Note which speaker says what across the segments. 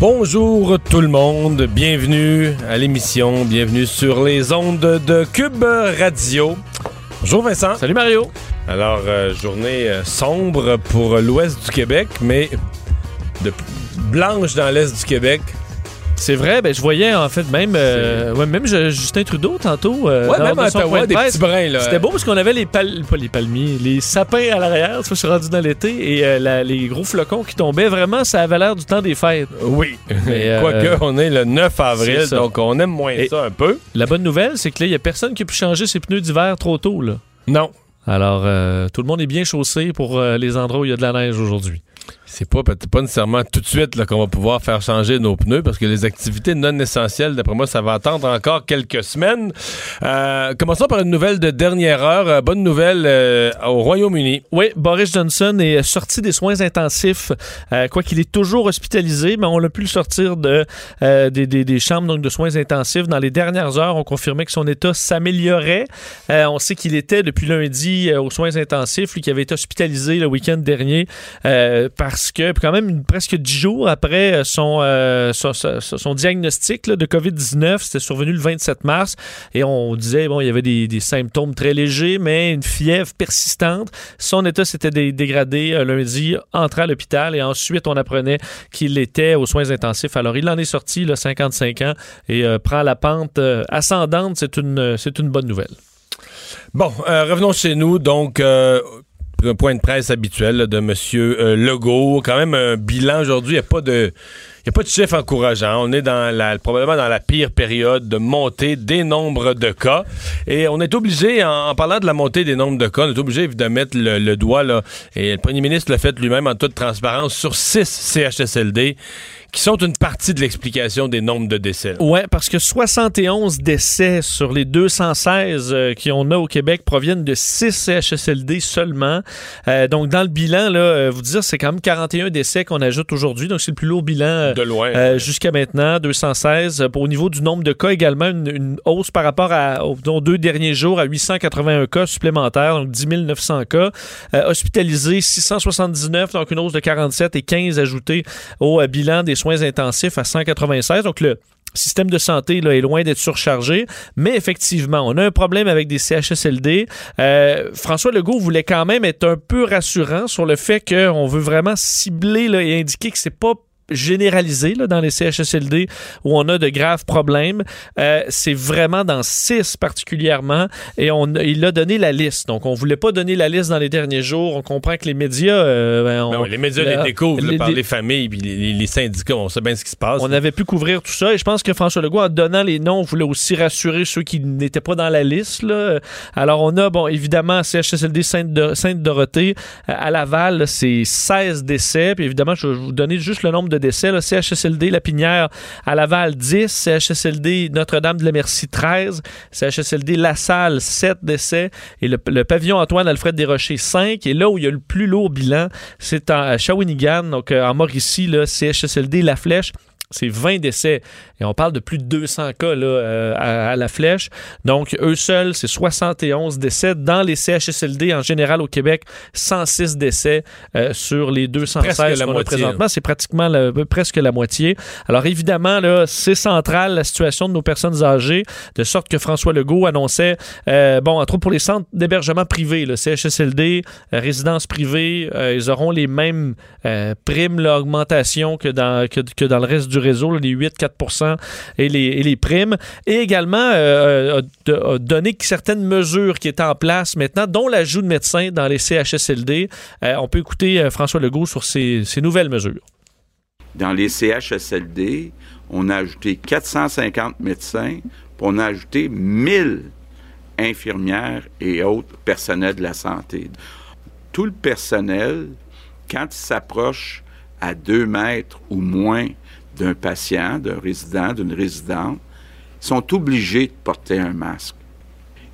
Speaker 1: Bonjour tout le monde, bienvenue à l'émission, bienvenue sur les ondes de Cube Radio. Bonjour Vincent.
Speaker 2: Salut Mario.
Speaker 1: Alors, euh, journée euh, sombre pour l'ouest du Québec, mais de blanche dans l'est du Québec.
Speaker 2: C'est vrai, ben je voyais en fait même euh, ouais, même Justin Trudeau tantôt. euh,
Speaker 1: Ouais,
Speaker 2: dans-
Speaker 1: même à Ottawa, des petits brins, là.
Speaker 2: C'était beau parce qu'on avait les pal pas les palmiers, les sapins à l'arrière, je suis rendu dans l'été et euh, la- les gros flocons qui tombaient vraiment, ça avait l'air du temps des fêtes.
Speaker 1: Oui,
Speaker 2: Mais, euh,
Speaker 1: quoique on est le 9 avril, donc on aime moins
Speaker 2: Et-
Speaker 1: ça un peu.
Speaker 2: La bonne nouvelle, c'est que là, il y a personne qui a pu changer ses pneus d'hiver trop tôt là.
Speaker 1: Non,
Speaker 2: Alors tout le monde est bien chaussé pour les endroits où il y a de la neige aujourd'hui.
Speaker 1: C'est pas, pas nécessairement tout de suite qu'on va pouvoir faire changer nos pneus parce que les activités non essentielles, d'après moi, ça va attendre encore quelques semaines. Euh, commençons par une nouvelle de dernière heure. Euh, bonne nouvelle euh, au Royaume-Uni.
Speaker 2: Oui, Boris Johnson est sorti des soins intensifs, quoi qu'il est toujours hospitalisé, mais on l'a pu le sortir de, des, des- des chambres donc, de soins intensifs. Dans les dernières heures, on confirmait que son état s'améliorait. On sait qu'il était depuis lundi aux soins intensifs, lui qui avait été hospitalisé le week-end dernier, euh, parce que quand même presque dix jours après euh, son, euh, son, son- diagnostic de COVID-19, c'était survenu le 27 mars, et on disait, bon, il y avait des, des symptômes très légers, mais une fièvre persistante. Son état s'était dé- dégradé euh, lundi, entré à l'hôpital et ensuite on apprenait qu'il était aux soins intensifs. Alors il en est sorti, là, 55 ans, et prend la pente ascendante. C'est une, une bonne nouvelle.
Speaker 1: Bon, revenons chez nous. Donc, point de presse habituel de M. Legault. Quand même un bilan aujourd'hui. Il n'y a pas de... Il a chiffre encourageant. On est dans la, probablement dans la pire période de montée des nombres de cas. Et on est obligé, en, parlant de la montée des nombres de cas, on est obligé de mettre le, doigt, et le premier ministre l'a fait lui-même en toute transparence, sur six CHSLD qui sont une partie de l'explication des nombres de décès.
Speaker 2: Ouais, parce que 71 décès sur les 216 euh, qu'on a au Québec proviennent de 6 CHSLD seulement. Euh, donc, dans le bilan, là, euh, vous dire, c'est quand même 41 décès qu'on ajoute aujourd'hui. Donc, c'est le plus lourd bilan euh,
Speaker 1: De loin.
Speaker 2: euh, jusqu'à maintenant, 216. Euh, Au niveau du nombre de cas également, une, une hausse par rapport à, aux, aux deux derniers jours à 881 cas supplémentaires, donc 10 900 cas. Hospitalisés, 679, donc une hausse de 47 et 15 ajoutés au bilan des soins intensifs à 196. Donc le système de santé là, est loin d'être surchargé, mais effectivement, on a un problème avec des CHSLD. Euh, François Legault voulait quand même être un peu rassurant sur le fait qu'on veut vraiment cibler là, et indiquer que c'est pas généralisé là, dans les CHSLD où on a de graves problèmes. Euh, c'est vraiment dans six particulièrement et on, il a donné la liste. Donc, on voulait pas donner la liste dans les derniers jours. On comprend que les médias... euh, ben, on-
Speaker 1: Ben les médias
Speaker 2: la-
Speaker 1: les découvrent là, par
Speaker 2: les-
Speaker 1: les familles puis les, syndicats. On sait bien ce qui se passe.
Speaker 2: on avait pu couvrir tout ça et je pense que François Legault, en donnant les noms, voulait aussi rassurer ceux qui n'étaient pas dans la liste. Là. Alors, on a, bon, évidemment, CHSLD Sainte-Do- Sainte-Dorothée euh, à Laval, là, c'est 16 décès. Puis évidemment, je vais vous donner juste le nombre de décès. CHSLD Lapinière à Laval, 10. CHSLD Notre-Dame-de-la-Merci, 13. CHSLD La Salle, 7 décès. Et le, le pavillon Antoine-Alfred Desrochers, 5. Et là où il y a le plus lourd bilan, c'est à Shawinigan, donc euh, en Mauricie, là, CHSLD La Flèche. C'est 20 décès. Et on parle de plus de 200 cas là, euh, à, à la flèche. Donc, eux seuls, c'est 71 décès. Dans les CHSLD, en général, au Québec, 106 décès euh, sur les 216
Speaker 1: Presque la
Speaker 2: qu'on a
Speaker 1: moitié,
Speaker 2: présentement. C'est pratiquement la- presque la moitié. Alors, évidemment, là, c'est central la situation de nos personnes âgées, de sorte que François Legault annonçait, euh, bon, entre autres pour les centres d'hébergement privés, le CHSLD, euh, résidences privées, euh, ils auront les mêmes euh, primes, l'augmentation que dans, que, que dans le reste du réseau, les 8-4 et les, et les primes. Et également, euh, que certaines mesures qui étaient en place maintenant, dont l'ajout de médecins dans les CHSLD. Euh, on peut écouter euh, François Legault sur ces, ces nouvelles mesures.
Speaker 3: Dans les CHSLD, on a ajouté 450 médecins, puis on a ajouté 1000 infirmières et autres personnels de la santé. Tout le personnel, quand il s'approche à deux mètres ou moins d'un patient, d'un résident, d'une résidente, sont obligés de porter un masque.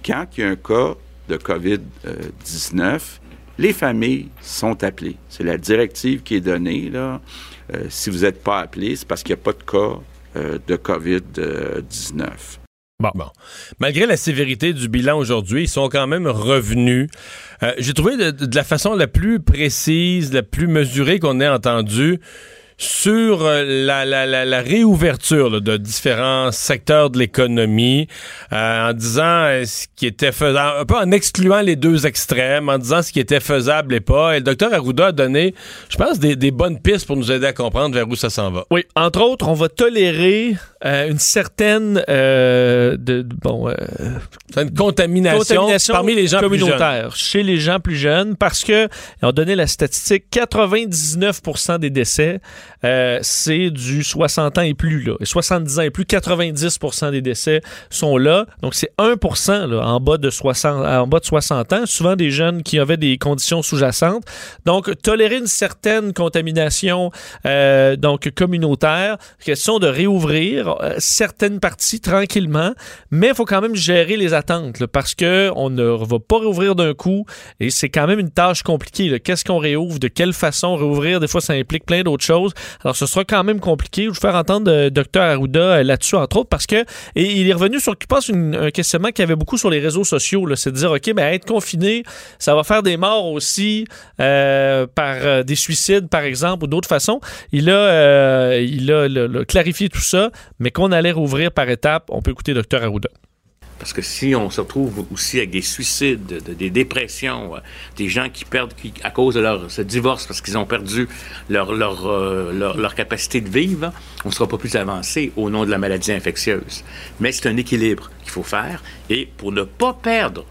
Speaker 3: Quand il y a un cas de COVID-19, les familles sont appelées. C'est la directive qui est donnée. Euh, si vous n'êtes pas appelé, c'est parce qu'il n'y a pas de cas euh, de COVID-19.
Speaker 1: Bon. bon. Malgré la sévérité du bilan aujourd'hui, ils sont quand même revenus. Euh, J'ai trouvé de, de, la façon la plus précise, la plus mesurée qu'on ait entendue sur euh, la, la, la, la réouverture là, de différents secteurs de l'économie, euh, en disant euh, ce qui était faisable, un peu en excluant les deux extrêmes, en disant ce qui était faisable et pas. Et le docteur Arruda a donné, je pense, des, des, bonnes pistes pour nous aider à comprendre vers où ça s'en va.
Speaker 2: Oui, entre autres, on va tolérer euh, une certaine de, de, bon
Speaker 1: une contamination, contamination, parmi les gens
Speaker 2: communautaires chez les gens plus jeunes parce que on donné la statistique 99% des décès euh, c'est du 60 ans et plus. Là. 70 ans et plus, 90% des décès sont là. Donc, c'est 1% là, en, bas de 60, en bas de 60 ans. Souvent des jeunes qui avaient des conditions sous-jacentes. Donc, tolérer une certaine contamination euh, donc communautaire, question de réouvrir euh, certaines parties tranquillement, mais il faut quand même gérer les attentes là, parce que on ne va pas réouvrir d'un coup et c'est quand même une tâche compliquée. Qu'est-ce qu'on réouvre? De quelle façon réouvrir? Des fois, ça implique plein d'autres choses. Alors, ce sera quand même compliqué. Je vais faire entendre euh, Dr Arruda euh, là-dessus, entre autres, parce que il est revenu sur, je pense, une, un questionnement qu'il y avait beaucoup sur les réseaux sociaux. C'est de dire, OK, ben, être confiné, ça va faire des morts aussi euh, par des suicides, par exemple, ou d'autres façons. Il a, clarifié tout ça, mais qu'on allait rouvrir par étapes. On peut écouter Dr Arruda.
Speaker 4: Parce que si on se retrouve aussi avec des suicides, de, des dépressions, euh, des gens qui perdent à cause de leur ce divorce parce qu'ils ont perdu leur, euh, capacité de vivre, on ne sera pas plus avancé au nom de la maladie infectieuse. Mais c'est un équilibre qu'il faut faire. Et pour ne pas perdre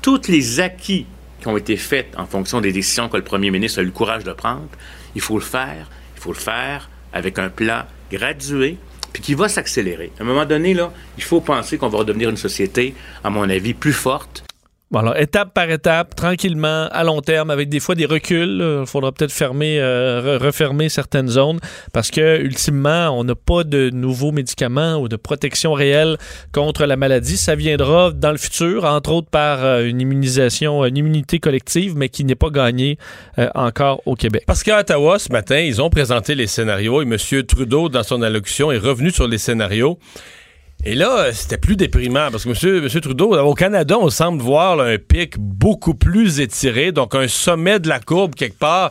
Speaker 4: tous les acquis qui ont été faits en fonction des décisions que le premier ministre a eu le courage de prendre, il faut le faire. Il faut le faire avec un plan gradué, puis qui va s'accélérer. À un moment donné, là, il faut penser qu'on va redevenir une société, à mon avis, plus forte.
Speaker 2: Bon, étape par étape, tranquillement, à long terme, avec des fois des reculs. Il faudra peut-être fermer, euh, refermer certaines zones parce que, ultimement, on n'a pas de nouveaux médicaments ou de protection réelle contre la maladie. Ça viendra dans le futur, entre autres par euh, une immunisation, une immunité collective, mais qui n'est pas gagnée euh, encore au Québec.
Speaker 1: Parce qu'à Ottawa, ce matin, ils ont présenté les scénarios et M. Trudeau, dans son allocution, est revenu sur les scénarios. Et là, c'était plus déprimant parce que monsieur, monsieur Trudeau, au Canada, on semble voir un pic beaucoup plus étiré, donc un sommet de la courbe quelque part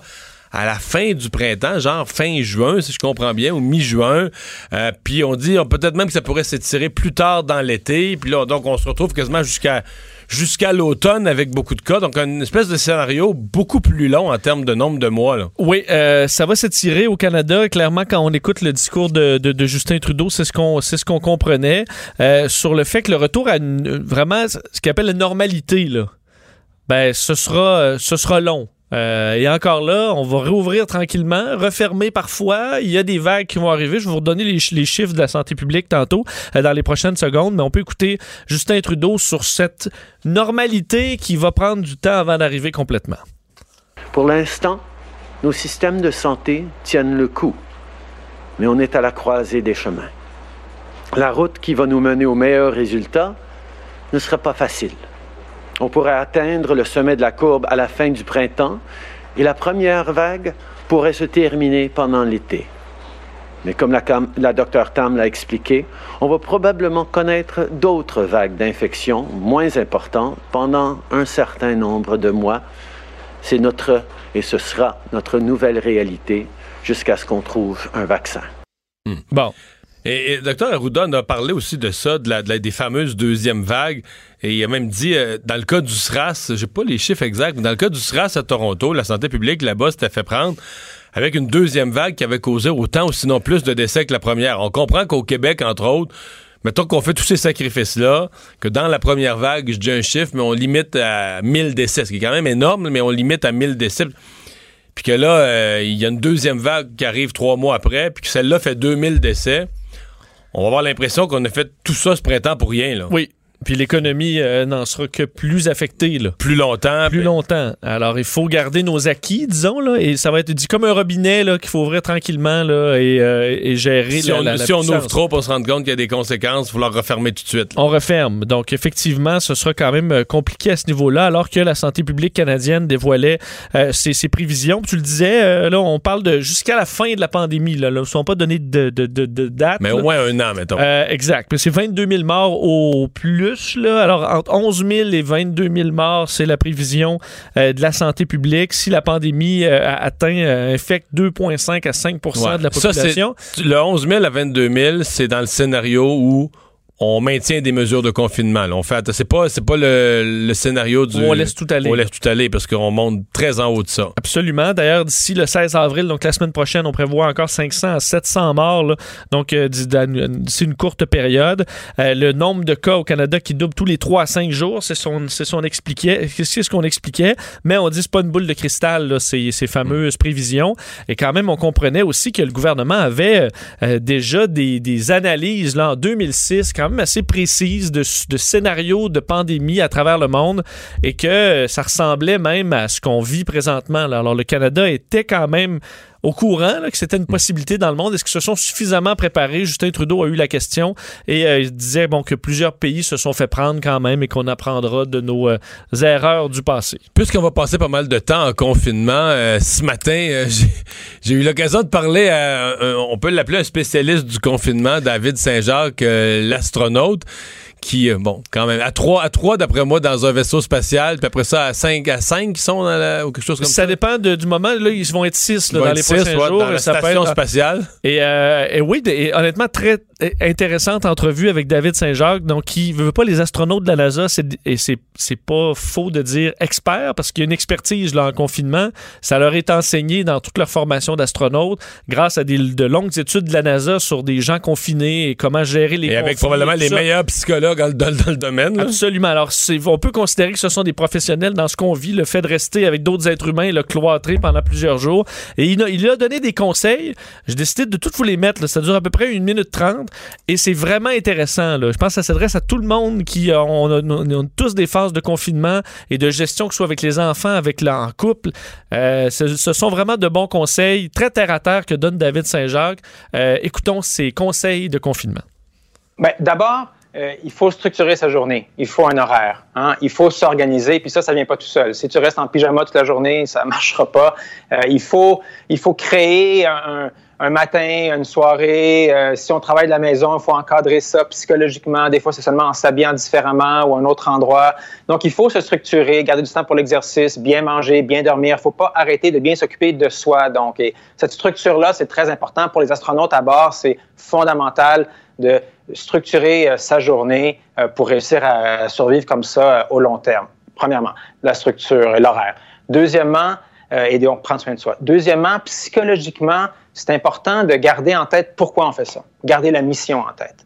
Speaker 1: à la fin du printemps, genre fin juin, si je comprends bien, ou mi-juin. Euh, puis on dit peut-être même que ça pourrait s'étirer plus tard dans l'été. Puis là, donc on se retrouve quasiment jusqu'à jusqu'à l'automne avec beaucoup de cas. Donc, une espèce de scénario beaucoup plus long en termes de nombre de mois.
Speaker 2: Oui, euh, ça va s'étirer au Canada. Clairement, quand on écoute le discours de, Justin Trudeau, c'est ce qu'on ce qu'on comprenait euh, sur le fait que le retour à une, vraiment ce qu'il appelle la normalité, là, ben, ce sera, ce sera long. Euh, et encore là, on va rouvrir tranquillement, refermer parfois. Il y a des vagues qui vont arriver. Je vais vous redonner les, chiffres de la santé publique tantôt, euh, dans les prochaines secondes, mais on peut écouter Justin Trudeau sur cette normalité qui va prendre du temps avant d'arriver complètement.
Speaker 5: Pour l'instant, nos systèmes de santé tiennent le coup, mais on est à la croisée des chemins. La route qui va nous mener aux meilleurs résultats ne sera pas facile. On pourrait atteindre le sommet de la courbe à la fin du printemps et la première vague pourrait se terminer pendant l'été. Mais comme la, docteur Tam l'a expliqué, on va probablement connaître d'autres vagues d'infection moins importantes pendant un certain nombre de mois. C'est notre, et ce sera notre nouvelle réalité jusqu'à ce qu'on trouve un vaccin.
Speaker 1: Hmm. Bon. Et, et en a parlé aussi de ça, de la, de la, des fameuses deuxièmes vagues. Et il a même dit, euh, dans le cas du SRAS, j'ai pas les chiffres exacts, mais dans le cas du SRAS à Toronto, la santé publique là-bas s'était fait prendre avec une deuxième vague qui avait causé autant ou sinon plus de décès que la première. On comprend qu'au Québec, entre autres, mettons qu'on fait tous ces sacrifices-là, que dans la première vague, je dis un chiffre, mais on limite à 1000 décès, ce qui est quand même énorme, mais on limite à 1000 décès. Puis que là, euh, il y a une deuxième vague qui arrive trois mois après, puis que celle-là fait 2000 décès. On va avoir l'impression qu'on a fait tout ça ce printemps pour rien. Là.
Speaker 2: Oui, Puis l'économie euh, n'en sera que plus affectée, là.
Speaker 1: Plus longtemps.
Speaker 2: Plus
Speaker 1: puis-
Speaker 2: longtemps. Alors, il faut garder nos acquis, disons, là, et ça va être dit comme un robinet là, qu'il faut ouvrir tranquillement là, et, euh, et gérer
Speaker 1: Si,
Speaker 2: la-
Speaker 1: on,
Speaker 2: la- la
Speaker 1: si on ouvre trop pour se rendre compte qu'il y a des conséquences, il faut leur refermer tout de suite. là.
Speaker 2: On referme. Donc, effectivement, ce sera quand même euh, compliqué à ce niveau-là, alors que la santé publique canadienne dévoilait euh, ses, ses prévisions. Tu le disais, euh, là, on parle de jusqu'à la fin de la pandémie. Là, Là, ne sont pas donné de, de, de, de date.
Speaker 1: Mais au moins un an, mettons.
Speaker 2: Euh, exact. C'est 22 000 morts au plus. Là. Alors, entre 11 000 et 22 000 morts, c'est la prévision euh, de la santé publique. Si la pandémie euh, a- atteint, euh, infecte 2,5 à 5
Speaker 1: Ouais.
Speaker 2: de la
Speaker 1: Ça,
Speaker 2: population,
Speaker 1: Le 11 000 à 22 000, c'est dans le scénario où on maintient des mesures de confinement. là. On fait, c'est pas, c'est pas le, le scénario du.
Speaker 2: On laisse tout aller.
Speaker 1: On laisse tout aller parce qu'on monte très en haut de ça.
Speaker 2: Absolument. D'ailleurs, d'ici le 16 avril, donc la semaine prochaine, on prévoit encore 500 à 700 morts. là. donc, euh, d'ici une courte période. Euh, le nombre de cas au Canada qui double tous les 3 à 5 jours, c'est son, c'est son expliquait, c'est ce qu'on expliquait. Mais on dit c'est pas une boule de cristal, là, ces, ces fameuses prévisions. Et quand même, on comprenait aussi que le gouvernement avait euh, déjà des, des analyses là, en 2006, quand assez précises de, de scénarios de pandémie à travers le monde et que euh, ça ressemblait même à ce qu'on vit présentement. Alors, le Canada était quand même au courant là, que c'était une possibilité dans le monde. Est-ce qu'ils se sont suffisamment préparés? Justin Trudeau a eu la question et euh, il disait bon, que plusieurs pays se sont fait prendre quand même et qu'on apprendra de nos euh, erreurs du passé.
Speaker 1: Puisqu'on va passer pas mal de temps en confinement, euh, ce matin, j'ai- eu l'occasion de parler à, on peut l'appeler un spécialiste du confinement, David Saint-Jacques, l'astronaute, qui, euh, bon, quand même, à trois, à trois d'après moi, dans un vaisseau spatial, puis après ça, à cinq, à cinq qui sont dans la, ou quelque chose comme ça.
Speaker 2: Ça dépend de- du moment. Là, ils vont être six là, dans les
Speaker 1: six,
Speaker 2: prochains
Speaker 1: ouais,
Speaker 2: jours.
Speaker 1: dans la
Speaker 2: ça
Speaker 1: station
Speaker 2: être-
Speaker 1: spatiale.
Speaker 2: Et, euh, et oui, et honnêtement, très euh, intéressante entrevue avec David Saint-Jacques. Donc, qui veut pas les astronautes de la NASA, c'est, et c'est, c'est pas faux de dire expert, parce qu'il y a une expertise là, en confinement. Ça leur est enseigné dans toute leur formation d'astronautes, grâce à des, de longues études de la NASA sur des gens confinés et comment gérer les
Speaker 1: Et avec probablement les
Speaker 2: ça.
Speaker 1: meilleurs psychologues dans, le- dans le- dans le domaine. là.
Speaker 2: Absolument. Alors, on peut considérer que ce sont des professionnels dans ce qu'on vit, le fait de rester avec d'autres êtres humains, le cloîtré pendant plusieurs jours. Et il a, il a donné des conseils. J'ai décidé de toutes vous les mettre. là. Ça dure à peu près une minute trente. Et c'est vraiment intéressant. là. Je pense que ça s'adresse à tout le monde qui a, on a, on a tous des phases de confinement et de gestion, que ce soit avec les enfants, avec la, en couple. Euh, ce, ce sont vraiment de bons conseils, très terre à terre que donne David Saint-Jacques. Euh, écoutons ses conseils de confinement.
Speaker 6: Ben, D'abord, euh, il faut structurer sa journée. Il faut un horaire. hein. Il faut s'organiser. Puis ça, ça vient pas tout seul. Si tu restes en pyjama toute la journée, ça marchera pas. Euh, il, faut, il faut créer un, matin, une soirée. Euh, si on travaille de la maison, il faut encadrer ça psychologiquement. Des fois, c'est seulement en s'habillant différemment ou un autre endroit. Donc, il faut se structurer, garder du temps pour l'exercice, bien manger, bien dormir. Il faut pas arrêter de bien s'occuper de soi. Donc, et cette structure-là, c'est très important pour les astronautes à bord. C'est fondamental de structurer euh, sa journée euh, pour réussir à survivre comme ça euh, au long terme. Premièrement, la structure et l'horaire. Deuxièmement, et donc prendre soin de soi. Deuxièmement, psychologiquement, c'est important de garder en tête pourquoi on fait ça, garder la mission en tête.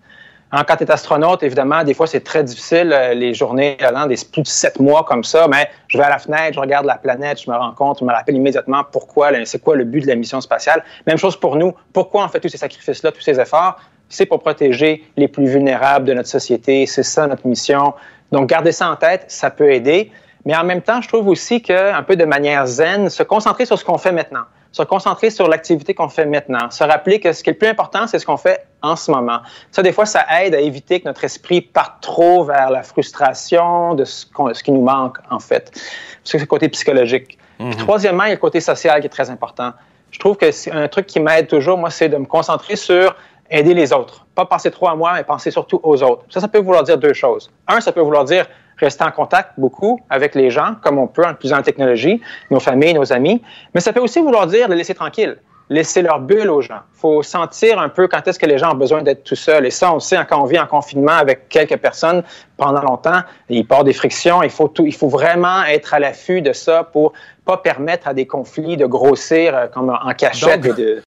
Speaker 6: Hein, quand tu es astronaute, évidemment, des fois, c'est très difficile, les journées allant des plus de sept mois comme ça, mais je vais à la fenêtre, je regarde la planète, je me rends compte, je me rappelle immédiatement pourquoi, c'est quoi le but de la mission spatiale. Même chose pour nous, pourquoi on fait tous ces sacrifices-là, tous ces efforts? C'est pour protéger les plus vulnérables de notre société, c'est ça notre mission. Donc, garder ça en tête, ça peut aider. Mais en même temps, je trouve aussi qu'un peu de manière zen, se concentrer sur ce qu'on fait maintenant, se concentrer sur l'activité qu'on fait maintenant, se rappeler que ce qui est le plus important, c'est ce qu'on fait en ce moment. Ça, des fois, ça aide à éviter que notre esprit parte trop vers la frustration de ce, qui nous manque, en fait. Parce que c'est le côté psychologique. Puis, troisièmement, il y a le côté social qui est très important. Je trouve que c'est un truc qui m'aide toujours, moi, c'est de me concentrer sur aider les autres. Pas penser trop à moi, mais penser surtout aux autres. Ça, ça peut vouloir dire deux choses. Un, ça peut vouloir dire rester en contact beaucoup avec les gens, comme on peut en utilisant la technologie, nos familles, nos amis. Mais ça peut aussi vouloir dire les laisser tranquilles, laisser leur bulle aux gens. Il faut sentir un peu quand est-ce que les gens ont besoin d'être tout seuls. Et ça, on le sait quand on vit en confinement avec quelques personnes pendant longtemps, il part des frictions. Il faut, tout, il faut vraiment être à l'affût de ça pour pas permettre à des conflits de grossir euh, comme en cachette.
Speaker 2: Donc-
Speaker 6: et de...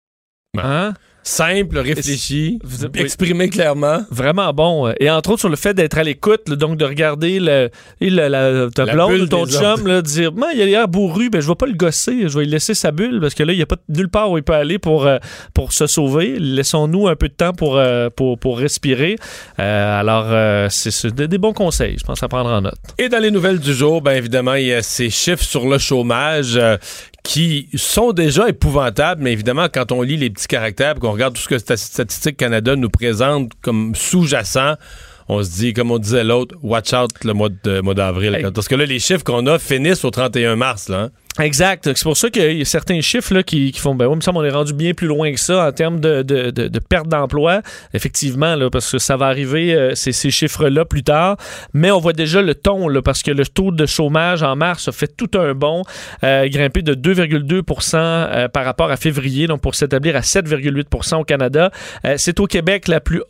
Speaker 2: Hein?
Speaker 1: Simple, réfléchi,
Speaker 2: oui.
Speaker 1: exprimé clairement.
Speaker 2: Vraiment bon. Et entre autres sur le fait d'être à l'écoute, donc de regarder le, la, ta
Speaker 1: La
Speaker 2: blonde
Speaker 1: bulle
Speaker 2: ou ton chum, là, dire il a l'air bourru, ben, je vais pas le gosser, je vais lui laisser sa bulle parce que là, il n'y a pas nulle part où il peut aller pour, euh, pour se sauver. Laissons-nous un peu de temps pour, euh, pour, pour respirer. Euh, alors, euh, c'est des, des bons conseils, je pense à prendre en note.
Speaker 1: Et dans les nouvelles du jour, bien évidemment, il y a ces chiffres sur le chômage euh, qui sont déjà épouvantables, mais évidemment, quand on lit les petits caractères, qu'on regarde tout ce que Stat- Statistique Canada nous présente comme sous-jacent, on se dit, comme on disait l'autre, watch out le mois de- mois d'avril.
Speaker 2: Hey.
Speaker 1: Parce que là, les chiffres qu'on a finissent au 31 mars. Là, hein.
Speaker 2: Exact. C'est pour ça qu'il y a certains chiffres là, qui, qui font, ben oui, il me semble qu'on est rendu bien plus loin que ça en termes de, de- de- de perte d'emploi. Effectivement, là, parce que ça va arriver, euh, ces, ces chiffres-là plus tard. Mais on voit déjà le ton, là, parce que le taux de chômage en mars a fait tout un bond, euh, grimpé de 2,2% euh, par rapport à février, donc pour s'établir à 7,8% au Canada. Euh, C'est au Québec la plus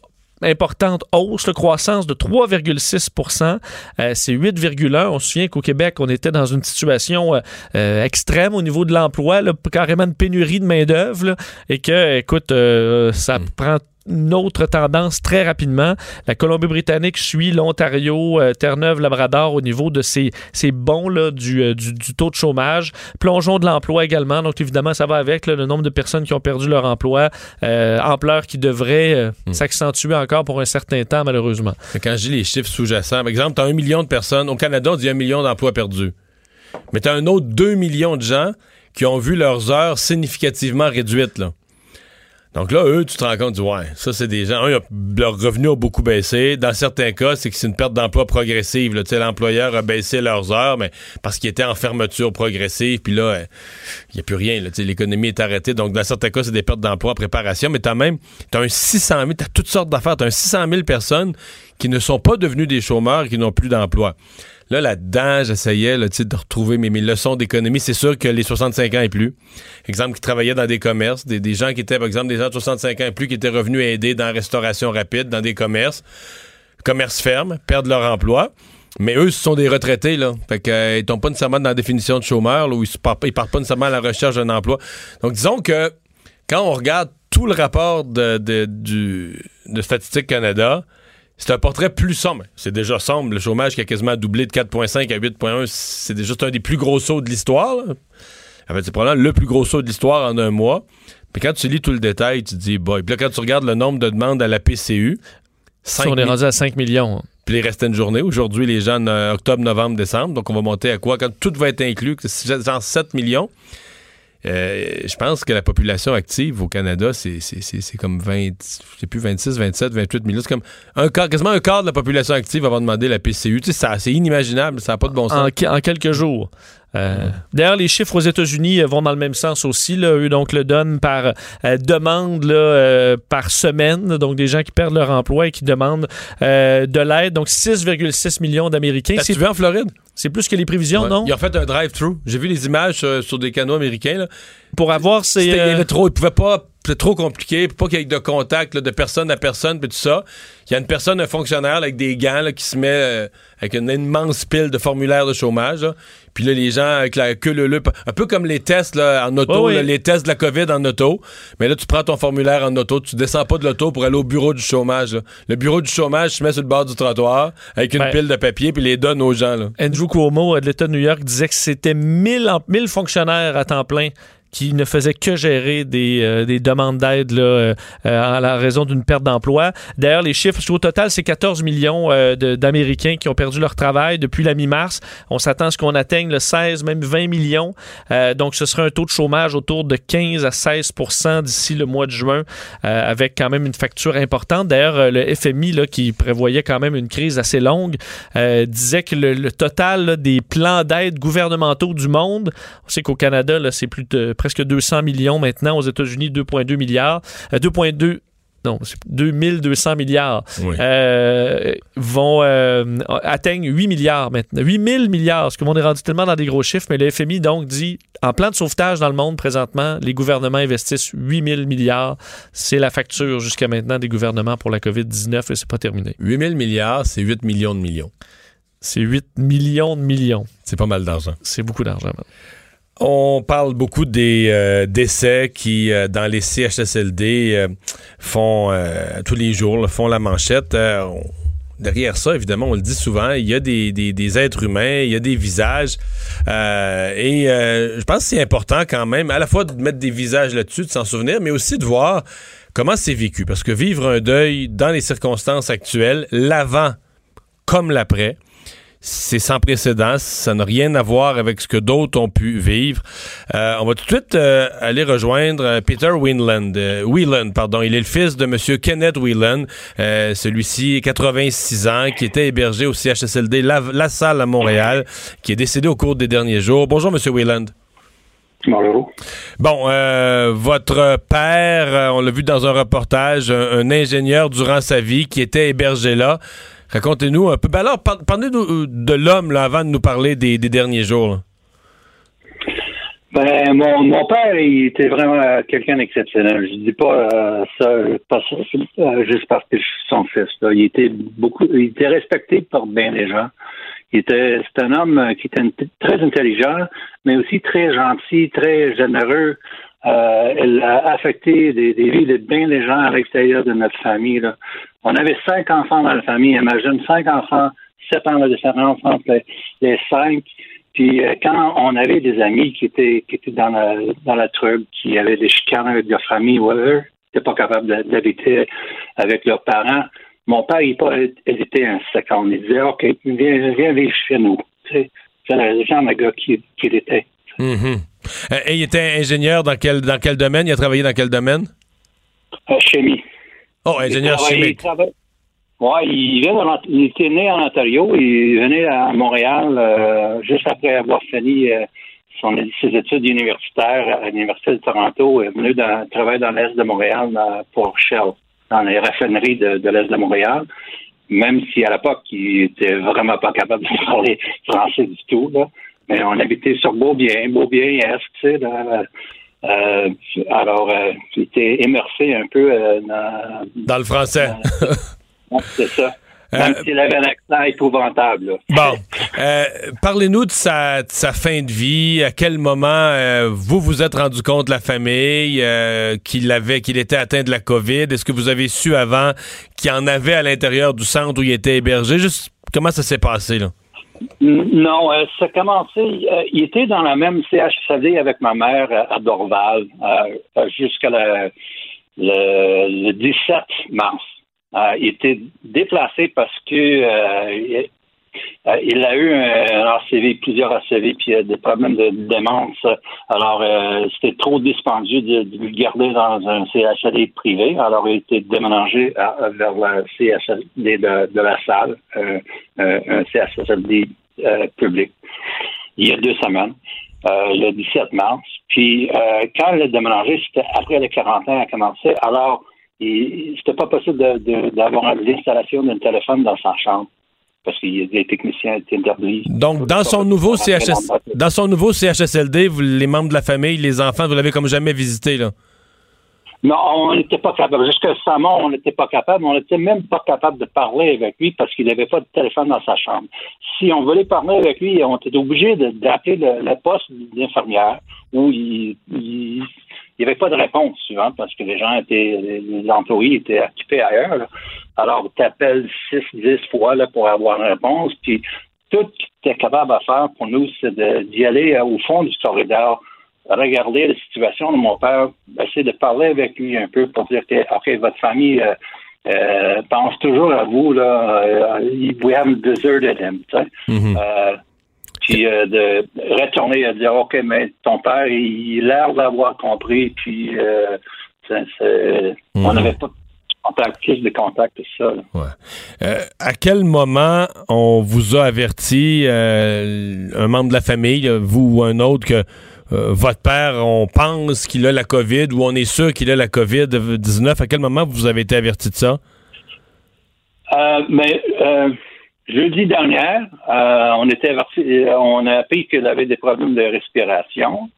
Speaker 2: importante hausse, la croissance de 3,6% Euh, C'est 8,1 On se souvient qu'au Québec, on était dans une situation euh, euh, extrême au niveau de l'emploi, carrément une pénurie de main-d'œuvre, et que, écoute, euh, ça prend une autre tendance très rapidement. La Colombie-Britannique suit l'Ontario, euh, Terre-Neuve, Labrador au niveau de ces, ces bons là, du, euh, du, du taux de chômage. Plongeon de l'emploi également. Donc, évidemment, ça va avec là, le nombre de personnes qui ont perdu leur emploi. Euh, ampleur qui devrait euh, s'accentuer encore pour un certain temps, malheureusement.
Speaker 1: Quand je dis les chiffres sous-jacents, par exemple, tu as un million de personnes. Au Canada, on dit un million d'emplois perdus. Mais tu as un autre 2 millions de gens qui ont vu leurs heures significativement réduites. Là. Donc là, eux, tu te rends compte, dis, ouais, ça, c'est des gens, un, leurs revenus ont beaucoup baissé. Dans certains cas, c'est que c'est une perte d'emploi progressive. là. L'employeur a baissé leurs heures, mais parce qu'il était en fermeture progressive, puis là, euh, il n'y a plus rien. là. L'économie est arrêtée. Donc, dans certains cas, c'est des pertes d'emploi préparation, mais tu as même t'as un 600 000, tu as toutes sortes d'affaires. Tu as un 600 000 personnes qui ne sont pas devenues des chômeurs et qui n'ont plus d'emploi. Là, là-dedans, j'essayais là, de retrouver mes, mes leçons d'économie. C'est sûr que les 65 ans et plus, exemple, qui travaillaient dans des commerces, des, gens qui étaient, par exemple, des gens de 65 ans et plus qui étaient revenus aider dans la restauration rapide, dans des commerces, commerces fermes, perdent leur emploi. Mais eux, ce sont des retraités, là. Fait que, euh, tombent pas nécessairement dans la définition de chômeur, là, où ils, partent, partent pas nécessairement à la recherche d'un emploi. Donc, disons que quand on regarde tout le rapport de, de, de Statistique Canada, c'est un portrait plus sombre. C'est déjà sombre. Le chômage qui a quasiment doublé de 4,5 à 8,1, c'est déjà un des plus gros sauts de l'histoire. En fait, c'est probablement le plus gros saut de l'histoire en un mois. Puis quand tu lis tout le détail, tu te dis, boy. Puis là, quand tu regardes le nombre de demandes à la PCU,
Speaker 2: on est
Speaker 1: 5 000
Speaker 2: rendu à 5 millions.
Speaker 1: puis il restait une journée. Aujourd'hui, les gens, euh, octobre, novembre, décembre. Donc, on va monter à quoi? Quand tout va être inclus, genre 7 millions. Euh, je pense que la population active au Canada, c'est, comme 20, je sais plus, 26, 27, 28 millions. C'est comme un quart, quasiment un quart de la population active va demander la PCU. Tu sais, c'est inimaginable. Ça n'a pas de bon sens.
Speaker 2: en quelques jours. Euh, D'ailleurs, les chiffres aux États-Unis euh, vont dans le même sens aussi. Là. Eux, donc, le donnent par euh, demande là, euh, par semaine. Donc, des gens qui perdent leur emploi et qui demandent de l'aide. Donc, 6,6 millions d'Américains. C'est
Speaker 1: vu en Floride?
Speaker 2: c'est plus que les prévisions,
Speaker 1: Ouais.
Speaker 2: non?
Speaker 1: Ils ont fait un drive-thru. J'ai vu les images sur des canaux américains. Là.
Speaker 2: Pour avoir ces...
Speaker 1: C'était- il y avait trop, il pouvait pas, c'était trop compliqué, pas qu'il y ait de contact là, de personne à personne, puis tout ça. Il y a une personne, un fonctionnaire là, avec des gants là, qui se met euh, avec une immense pile de formulaires de chômage. Puis là, les gens avec la queue leu un peu comme les tests là, en auto, là, les tests de la COVID en auto. Mais là, tu prends ton formulaire en auto, tu descends pas de l'auto pour aller au bureau du chômage. là. Le bureau du chômage se met sur le bord du trottoir avec une
Speaker 2: Ben.
Speaker 1: pile de papier, puis les donne aux gens.
Speaker 2: Andrew Cuomo de l'État de New York disait que c'était 1000, en- 1000 fonctionnaires à temps plein qui ne faisaient que gérer des, euh, des demandes d'aide euh, euh, à la raison d'une perte d'emploi. D'ailleurs, les chiffres, au total, c'est 14 millions euh, d'Américains qui ont perdu leur travail depuis la mi-mars. On s'attend à ce qu'on atteigne le 16, même 20 millions. Euh, donc, ce serait un taux de chômage autour de 15 à 16% d'ici le mois de juin, euh, avec quand même une facture importante. D'ailleurs, euh, le FMI, là, qui prévoyait quand même une crise assez longue, euh, disait que le, total des plans d'aide gouvernementaux du monde, on sait qu'au Canada, c'est plus de presque 200 millions maintenant, aux États-Unis, 2,2 milliards, euh, 2,2 non, c'est 2200 milliards
Speaker 1: Oui.
Speaker 2: euh, vont euh, atteignent 8 milliards maintenant. 8000 milliards, parce que monde est rendu tellement dans des gros chiffres, mais le FMI donc dit, en plan de sauvetage dans le monde présentement, les gouvernements investissent 8000 milliards. C'est la facture jusqu'à maintenant des gouvernements pour la COVID-19 et c'est pas terminé.
Speaker 1: 8000 milliards, c'est 8 millions de millions.
Speaker 2: C'est 8 millions de millions.
Speaker 1: C'est pas mal d'argent.
Speaker 2: C'est beaucoup d'argent.
Speaker 1: On parle beaucoup des euh, décès qui, euh, dans les CHSLD, euh, font tous les jours, font la manchette. Derrière ça, évidemment, on le dit souvent, il y a des, des, des êtres humains, il y a des visages. et je pense que c'est important quand même, à la fois de mettre des visages là-dessus, de s'en souvenir, mais aussi de voir comment c'est vécu. Parce que vivre un deuil dans les circonstances actuelles, l'avant comme l'après, c'est sans précédent. Ça n'a rien à voir avec ce que d'autres ont pu vivre. Euh, on va tout de suite euh, aller rejoindre euh, Peter Whelan. Whelan, pardon. Il est le fils de M. Kenneth Whelan. Celui-ci, 86 ans, qui était hébergé au CHSLD La, Salle à Montréal, qui est décédé au cours des derniers jours. Bonjour, M. Whelan.
Speaker 7: Bonjour.
Speaker 1: Bon, votre père, on l'a vu dans un reportage, un ingénieur durant sa vie qui était hébergé là. Racontez-nous un peu. Ben alors, parlez-nous euh, de l'homme avant de nous parler des, derniers jours.
Speaker 7: Ben, mon, mon, père, il était vraiment quelqu'un d'exceptionnel. Je dis pas euh, ça, pas euh, juste parce que je suis son fils. Il était beaucoup, il était respecté par bien des gens. C'est un homme qui était très intelligent, mais aussi très gentil, très généreux. Euh, elle a affecté des, vies de bien des gens à l'extérieur de notre famille. Là. On avait cinq enfants dans la famille. Imagine cinq enfants, sept ans de différence entre les, cinq. Puis euh, quand on avait des amis qui étaient qui étaient dans la dans la troupe, qui avaient des chicanes avec leur famille, whatever, n'étaient pas capables d'habiter avec leurs parents. Mon père, il, il était un second. Il disait, OK, viens, viens vivre chez nous. C'est le genre de gars qu'il qui était.
Speaker 1: Mm-hmm. Euh, et il était ingénieur dans quel, dans quel domaine? Il a travaillé dans quel domaine?
Speaker 7: Euh, chimie.
Speaker 1: Oh, ingénieur chimique.
Speaker 7: Oui, il, il était né en Ontario. Il venait à Montréal euh, juste après avoir fini son, ses études universitaires à l'Université de Toronto. Il est venu travailler dans l'Est de Montréal pour Shell, dans les raffineries de, de l'Est de Montréal. Même si à l'époque, il était vraiment pas capable de parler français du tout. Là. Mais on habitait sur Beaubien, Beaubien-Est, tu sais, euh, alors, euh, j'étais immersé un peu euh, dans,
Speaker 1: dans le français.
Speaker 7: c'est ça. Même s'il avait un accent épouvantable.
Speaker 1: Bon. Parlez-nous de sa, de sa, fin de vie. À quel moment vous vous êtes rendu compte, la famille, qu'il avait, qu'il était atteint de la COVID? Est-ce que vous avez su avant qu'il y en avait à l'intérieur du centre où il était hébergé? Juste comment ça s'est passé, là?
Speaker 7: Non, euh, ça a commencé. Euh, il était dans la même CHSLD avec ma mère euh, à Dorval jusqu'à le, le, 17 mars. Il était déplacé parce que il a eu un ACV, plusieurs ACV, puis des problèmes de démence. Alors, c'était trop dispendieux de, le garder dans un CHSLD privé. Alors, il a été déménagé vers le CHSLD de, la salle, un euh, public il y a deux semaines, euh, le 17 mars. Puis euh, quand le déménagé, c'était après les quarantaine a commencé, alors c'était pas possible d'avoir l'installation d'un téléphone dans sa chambre parce qu'il y a des techniciens étaient interdits.
Speaker 1: Donc, dans son, nouveau CHS... dans son nouveau CHSLD, vous, les membres de la famille, les enfants, vous l'avez comme jamais visité, là?
Speaker 7: Non, on n'était pas capable. Jusqu'à sa mort, on n'était pas capable. On n'était même pas capable de parler avec lui parce qu'il n'avait pas de téléphone dans sa chambre. Si on voulait parler avec lui, on était obligé d'appeler le, poste d'infirmière où il n'y avait pas de réponse souvent parce que les gens étaient, les employés étaient occupés ailleurs. Alors, tu appelles 6, 10 fois là, pour avoir une réponse. Puis, tout ce que tu es capable de faire pour nous, c'est d'y aller au fond du corridor regarder la situation de mon père, essayer de parler avec lui un peu pour dire que, OK, votre famille euh, euh, pense toujours à vous, là. Euh, we haven't deserted him. Puis de retourner à dire, OK, mais ton père, il, a l'air d'avoir compris, puis mm-hmm. on n'avait pas contact, plus de contact que ça.
Speaker 1: Ouais. à quel moment on vous a averti, un membre de la famille, vous ou un autre, que euh, votre père, on pense qu'il a la COVID ou on est sûr qu'il a la COVID-19. À quel moment vous avez été averti de ça?
Speaker 7: Euh, mais euh, jeudi dernier, on était averti, on a appris qu'il avait des problèmes de respiration.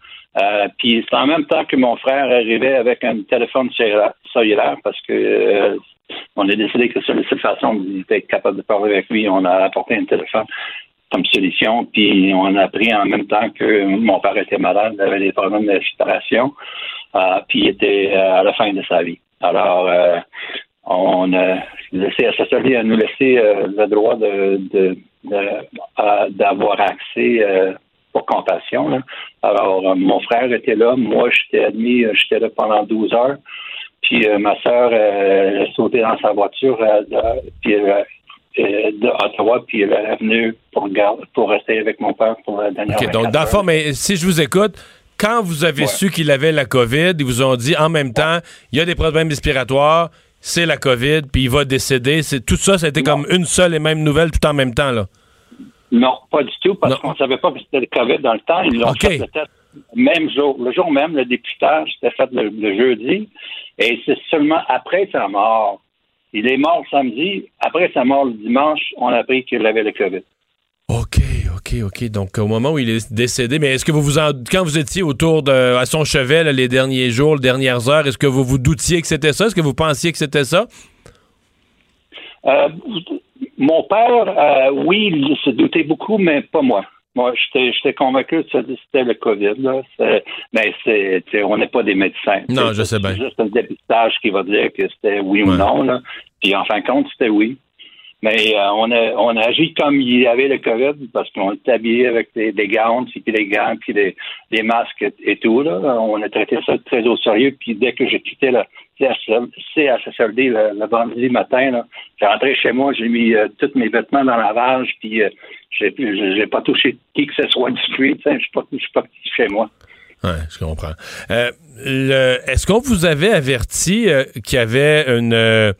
Speaker 7: puis c'est en même temps que mon frère arrivait avec un téléphone cellulaire parce que on a décidé que c'est la seule façon d'être capable de parler avec lui. On a apporté un téléphone. comme solution. Puis on a appris en même temps que mon père était malade, il avait des problèmes de respiration, euh, puis il était euh, à la fin de sa vie. Alors, euh, on a le CSSD a nous laissé euh, le droit de, euh, d'avoir accès euh, pour compassion. là. Alors, euh, mon frère était là, moi j'étais admis, euh, j'étais là pendant 12 heures. Puis euh, ma euh, elle a sauté dans sa voiture euh, puis, euh, euh, de Ottawa, puis elle est venue pour, pour rester avec mon père pour la dernière
Speaker 1: OK, donc,
Speaker 7: 24
Speaker 1: dans fond, mais si je vous écoute, quand vous avez
Speaker 7: Ouais.
Speaker 1: su qu'il avait la COVID, ils vous ont dit en même temps, il y a des problèmes respiratoires, c'est la COVID, puis il va décéder. C'est tout ça, ça a été
Speaker 7: Non.
Speaker 1: comme une seule et même nouvelle tout en même temps, là.
Speaker 7: Non, pas du tout, parce
Speaker 1: Non.
Speaker 7: qu'on ne savait pas que c'était le COVID dans le temps. Ils l'ont fait le test même jour. Le jour même, le dépistage, c'était fait le, le jeudi. Et c'est seulement après sa mort. Il est mort samedi. Après sa mort le dimanche, on a appris qu'il avait le COVID.
Speaker 1: OK. Donc, au moment où il est décédé, mais est-ce que vous vous en... Quand vous étiez autour de... à son chevet, là, les derniers jours, les dernières heures, est-ce que vous vous doutiez que c'était ça? Est-ce que vous pensiez que c'était ça?
Speaker 7: Euh, mon père, euh, oui, il se doutait beaucoup, mais pas moi. Moi, j'étais convaincu que c'était le COVID. Là. Mais c'est, on n'est pas des médecins.
Speaker 1: Non, je sais bien.
Speaker 7: C'est juste un dépistage qui va dire que c'était oui ou non. Là. Puis en fin de compte, c'était oui. Mais euh, on, a, on a agi comme il y avait le COVID parce qu'on était habillé avec des, des gants, puis des gants, puis des, des masques et, tout. Là. On a traité ça très au sérieux. Puis dès que j'ai quitté le CHSLD le, le vendredi matin, j'ai rentré chez moi, j'ai mis euh, tous mes vêtements dans la lavage, puis euh, j'ai, pas touché qui que ce soit du street. Je suis pas, je suis pas chez moi.
Speaker 1: Oui, je comprends. Euh, Est-ce qu'on vous avait averti euh, qu'il y avait une, euh,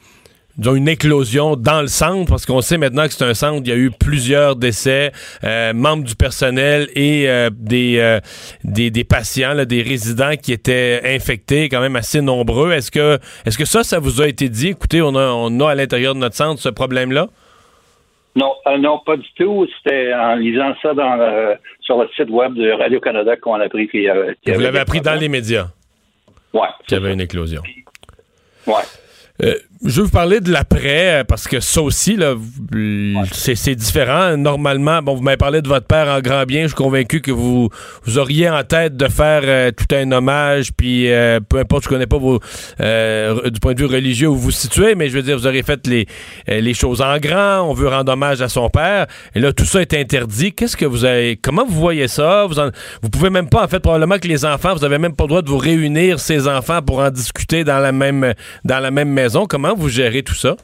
Speaker 1: disons, une éclosion dans le centre? Parce qu'on sait maintenant que c'est un centre, il y a eu plusieurs décès, euh, membres du personnel et euh, des, euh, des, des patients, là, des résidents qui étaient infectés, quand même assez nombreux. Est-ce que, est-ce que ça, ça vous a été dit? Écoutez, on a, on a à l'intérieur de notre centre ce problème-là?
Speaker 7: Non, non, pas du tout. C'était en lisant ça dans le- sur le site web de Radio-Canada qu'on a appris qu'il y avait. qu'il y
Speaker 1: Vous l'avez appris dans les médias
Speaker 7: Ouais.
Speaker 1: qu'il y avait une éclosion.
Speaker 7: Ouais.
Speaker 1: Je veux vous parler de l'après, euh, parce que ça aussi, là, c'est, différent. Normalement, bon, vous m'avez parlé de votre père en grand bien. Je suis convaincu que vous, vous auriez en tête de faire euh, tout un hommage, puis euh, peu importe, je connais pas vos, euh, du point de vue religieux où vous vous situez, mais je veux dire, vous auriez fait les, euh, les choses en grand. On veut rendre hommage à son père. Et là, tout ça est interdit. Qu'est-ce que vous avez, comment vous voyez ça? Vous, en- vous pouvez même pas, en fait, probablement que les enfants, vous avez même pas le droit de vous réunir, ces enfants, pour en discuter dans la même, dans la même maison. Comment vous gérez tout ça?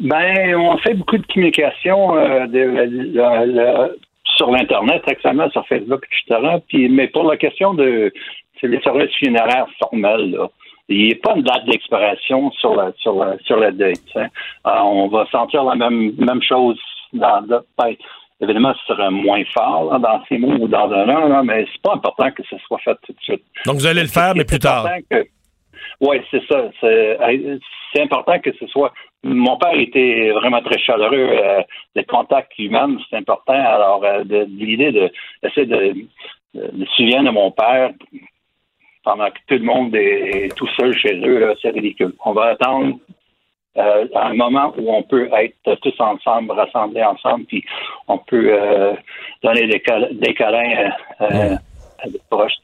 Speaker 7: Ben, on fait beaucoup de communication euh, de- le- le- sur l'Internet, actuellement, sur Facebook, etc. Puis, mais pour la question de c'est les services funéraires formels, là, il n'y a pas une date d'expiration sur la sur la sur la date. hein. On va sentir la même même chose dans d'autres ben, Évidemment, ce sera moins fort là, dans six mois ou dans un an, là, mais c'est pas important que ce soit fait tout de suite.
Speaker 1: Donc, vous allez le faire, mais plus tard.
Speaker 7: Oui, c'est ça. C'est important que ce soit. Mon père était vraiment très chaleureux. Euh, le contact humain, c'est important. Alors, euh, de, l'idée de essayer de, de, de se souvenir de mon père pendant que tout le monde est, est tout seul chez eux, c'est ridicule. On va attendre euh, un moment où on peut être tous ensemble, rassemblés ensemble, puis on peut euh, donner des, des câlins à des proches.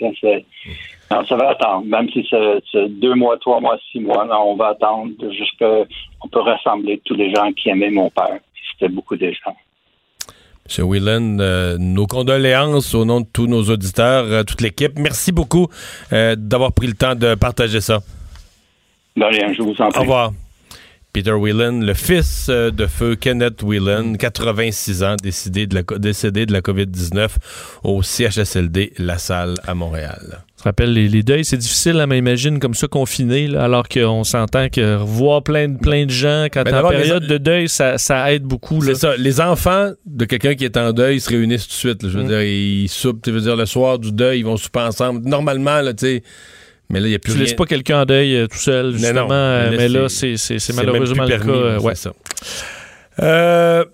Speaker 7: Non, ça va attendre. Même si c'est deux mois, trois mois, six mois, non, on va attendre jusqu'à on peut rassembler tous les gens qui aimaient mon père. C'était beaucoup de gens.
Speaker 1: M. Whelan, euh, nos condoléances au nom de tous nos auditeurs, euh, toute l'équipe. Merci beaucoup euh, d'avoir pris le temps de partager ça.
Speaker 7: De rien, je vous en prie.
Speaker 1: Au revoir. Peter Whelan, le fils euh, de feu Kenneth Whelan, 86 ans, décédé de la, décédé de la COVID-19 au CHSLD La Salle à Montréal.
Speaker 2: Je rappelle, les, les deuils, c'est difficile, à m'imaginer, comme ça, confiné, là, alors qu'on s'entend que voir plein, de- plein de gens quand t'es en
Speaker 1: les-
Speaker 2: période de deuil, ça, ça aide beaucoup.
Speaker 1: C'est ça. Les enfants de quelqu'un qui est en deuil se réunissent tout de suite. là. Je veux
Speaker 2: Mm.
Speaker 1: dire, ils soupent, tu veux dire, le soir du deuil, ils vont souper ensemble. Normalement, là, tu sais. Mais là, il n'y a plus
Speaker 2: Tu
Speaker 1: rien.
Speaker 2: laisses pas quelqu'un en deuil euh, tout seul, justement.
Speaker 1: non.
Speaker 2: euh,
Speaker 1: Mais là, c'est-
Speaker 2: malheureusement le cas. euh, ouais.
Speaker 1: ça. Euh,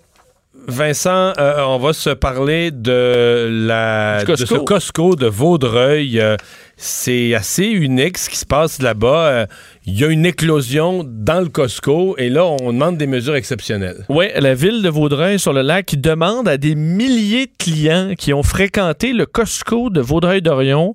Speaker 1: Vincent, euh, on va se parler de la
Speaker 2: Costco.
Speaker 1: de ce Costco de Vaudreuil euh, c'est assez unique ce qui se passe là-bas. Il y a une éclosion dans le Costco et là, on demande des mesures exceptionnelles.
Speaker 2: Oui, la ville de Vaudreuil sur le lac demande à des milliers de clients qui ont fréquenté le Costco de Vaudreuil-Dorion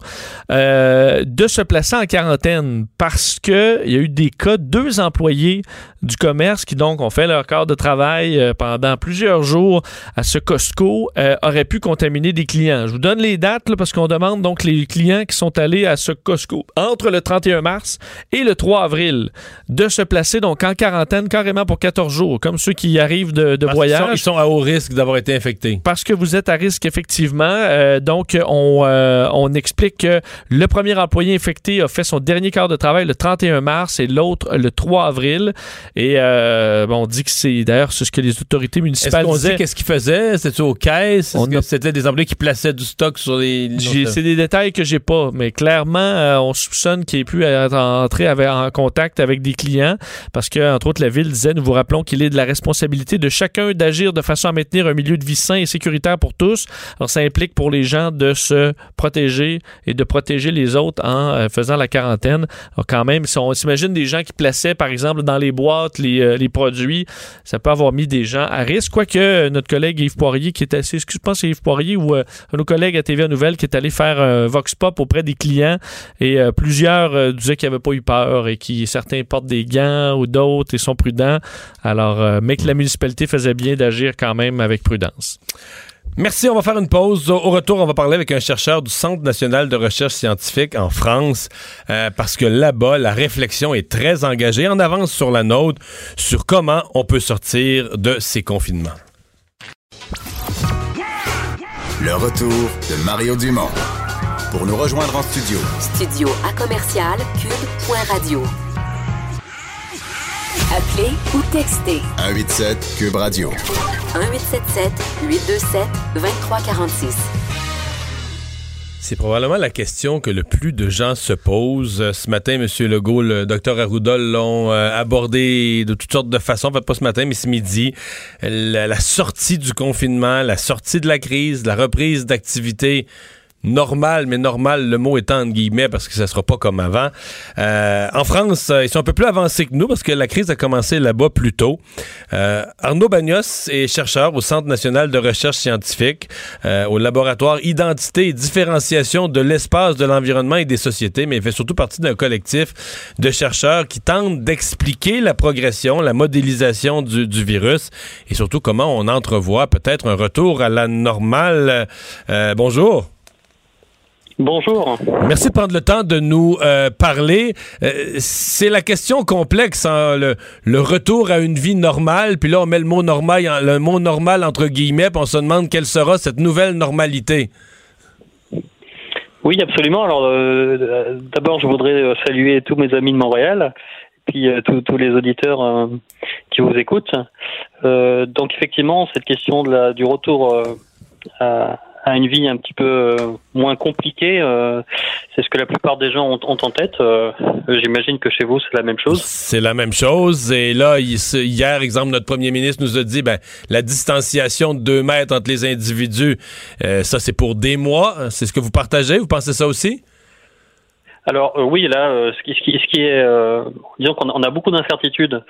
Speaker 2: euh, de se placer en quarantaine parce qu'il y a eu des cas, deux employés du commerce qui donc ont fait leur quart de travail euh, pendant plusieurs jours à ce Costco euh, auraient pu contaminer des clients. Je vous donne les dates là, parce qu'on demande donc les clients qui sont allés à ce Costco entre le 31 mars et le 3 avril de se placer donc en quarantaine carrément pour 14 jours, comme ceux qui arrivent de, de voyage.
Speaker 1: Ils sont, ils sont, à haut risque d'avoir été infectés.
Speaker 2: Parce que vous êtes à risque, effectivement. Euh, donc, on, euh, on explique que le premier employé infecté a fait son dernier quart de travail le 31 mars et l'autre le 3 avril. Et euh, bon, on dit que c'est d'ailleurs ce que les autorités municipales
Speaker 1: Est-ce
Speaker 2: disaient.
Speaker 1: qu'est-ce qu'ils faisaient? C'était aux caisses? Que c'était des employés qui plaçaient du stock sur les...
Speaker 2: C'est des détails que j'ai pas, mais clairement, euh, on soupçonne qu'il ait pu être entré avec, en contact avec des clients parce que, entre autres, la ville disait, nous vous rappelons qu'il est de la responsabilité de chacun d'agir de façon à maintenir un milieu de vie sain et sécuritaire pour tous. Alors, ça implique pour les gens de se protéger et de protéger les autres en euh, faisant la quarantaine. Alors, quand même, si on s'imagine des gens qui plaçaient, par exemple, dans les euh, les produits, ça peut avoir mis des gens à risque. Quoique, euh, notre collègue Yves Poirier, qui est assez, je pense c'est Yves Poirier ou euh, nos collègues à TVA Nouvelle qui est allé faire un Vox Pop auprès des clients et euh, plusieurs euh, disaient qu'ils n'avaient pas eu peur et qui certains portent des gants ou d'autres et sont prudents. Alors, euh, mais que la municipalité faisait bien d'agir quand même avec prudence.
Speaker 1: Merci, on va faire une pause. Au retour, on va parler avec un chercheur du Centre national de recherche scientifique en France, euh, parce que là-bas, la réflexion est très engagée, en avance sur la nôtre, sur comment on peut sortir de ces confinements.
Speaker 8: Le retour de Mario Dumont. Pour nous rejoindre en studio,
Speaker 9: Studio à commercial cube.radio. Appelez ou textez
Speaker 8: 187 Cube Radio.
Speaker 9: 1877 827 2346.
Speaker 1: C'est probablement la question que le plus de gens se posent. Ce matin, M. Legault, le Dr Arruda l'ont euh, abordé de toutes sortes de façons. Enfin, pas ce matin, mais ce midi. La, la sortie du confinement, la sortie de la crise, la reprise d'activité normal, mais normal, le mot étant entre guillemets parce que ça sera pas comme avant. Euh, en France, euh, ils sont un peu plus avancés que nous parce que la crise a commencé là-bas plus tôt. Euh, Arnaud Bagnos est chercheur au Centre national de recherche scientifique, euh, au laboratoire Identité et différenciation de l'espace, de l'environnement et des sociétés, mais il fait surtout partie d'un collectif de chercheurs qui tentent d'expliquer la progression, la modélisation du, du, virus et surtout comment on entrevoit peut-être un retour à la normale. Euh, bonjour.
Speaker 10: Bonjour.
Speaker 1: Merci de prendre le temps de nous euh, parler. Euh, c'est la question complexe, hein, le, le, retour à une vie normale. Puis là, on met le mot normal, le mot normal entre guillemets, puis on se demande quelle sera cette nouvelle normalité.
Speaker 10: Oui, absolument. Alors, euh, d'abord, je voudrais saluer tous mes amis de Montréal, puis tous les auditeurs qui vous écoutent. donc, effectivement, cette question de la, du retour à à une vie un petit peu euh, moins compliquée. Euh, c'est ce que la plupart des gens ont, ont en tête. Euh, J'imagine que chez vous, c'est la même chose.
Speaker 1: C'est la même chose. Et là, hier, exemple, notre premier ministre nous a dit, ben, la distanciation de deux mètres entre les individus, ça, c'est pour des mois. C'est ce que vous partagez? Vous pensez ça aussi?
Speaker 10: Alors euh, oui, là, euh, ce, qui, ce, qui, ce qui est, euh, disons qu'on on a beaucoup d'incertitudes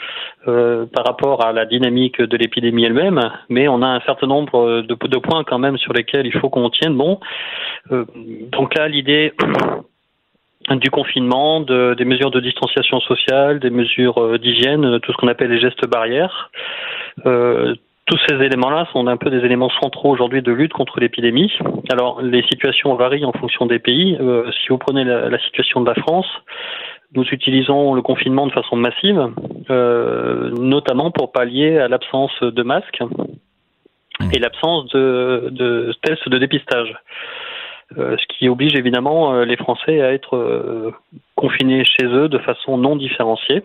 Speaker 10: euh, par rapport à la dynamique de l'épidémie elle-même, mais on a un certain nombre de, de, points quand même sur lesquels il faut qu'on tienne bon. donc là, l'idée du confinement, de, des mesures de distanciation sociale, des mesures d'hygiène, tout ce qu'on appelle les gestes barrières tous ces éléments-là sont un peu des éléments centraux aujourd'hui de lutte contre l'épidémie. Alors, les situations varient en fonction des pays. Euh, si vous prenez la, situation de la France, nous utilisons le confinement de façon massive, euh, notamment pour pallier à l'absence de masques et l'absence de, de tests de dépistage. Euh, ce qui oblige évidemment les Français à être confinés chez eux de façon non différenciée.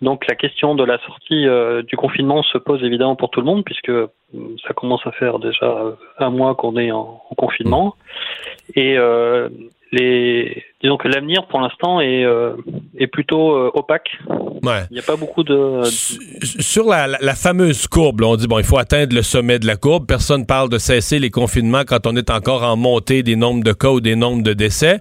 Speaker 10: Donc la question de la sortie euh, du confinement se pose évidemment pour tout le monde puisque ça commence à faire déjà un mois qu'on est en, en, confinement et euh, les disons que l'avenir pour l'instant est euh, est plutôt opaque.
Speaker 1: Ouais.
Speaker 10: Il n'y a pas beaucoup de
Speaker 1: sur la, la, la fameuse courbe. Là, on dit bon, il faut atteindre le sommet de la courbe. Personne parle de cesser les confinements quand on est encore en montée des nombres de cas ou des nombres de décès.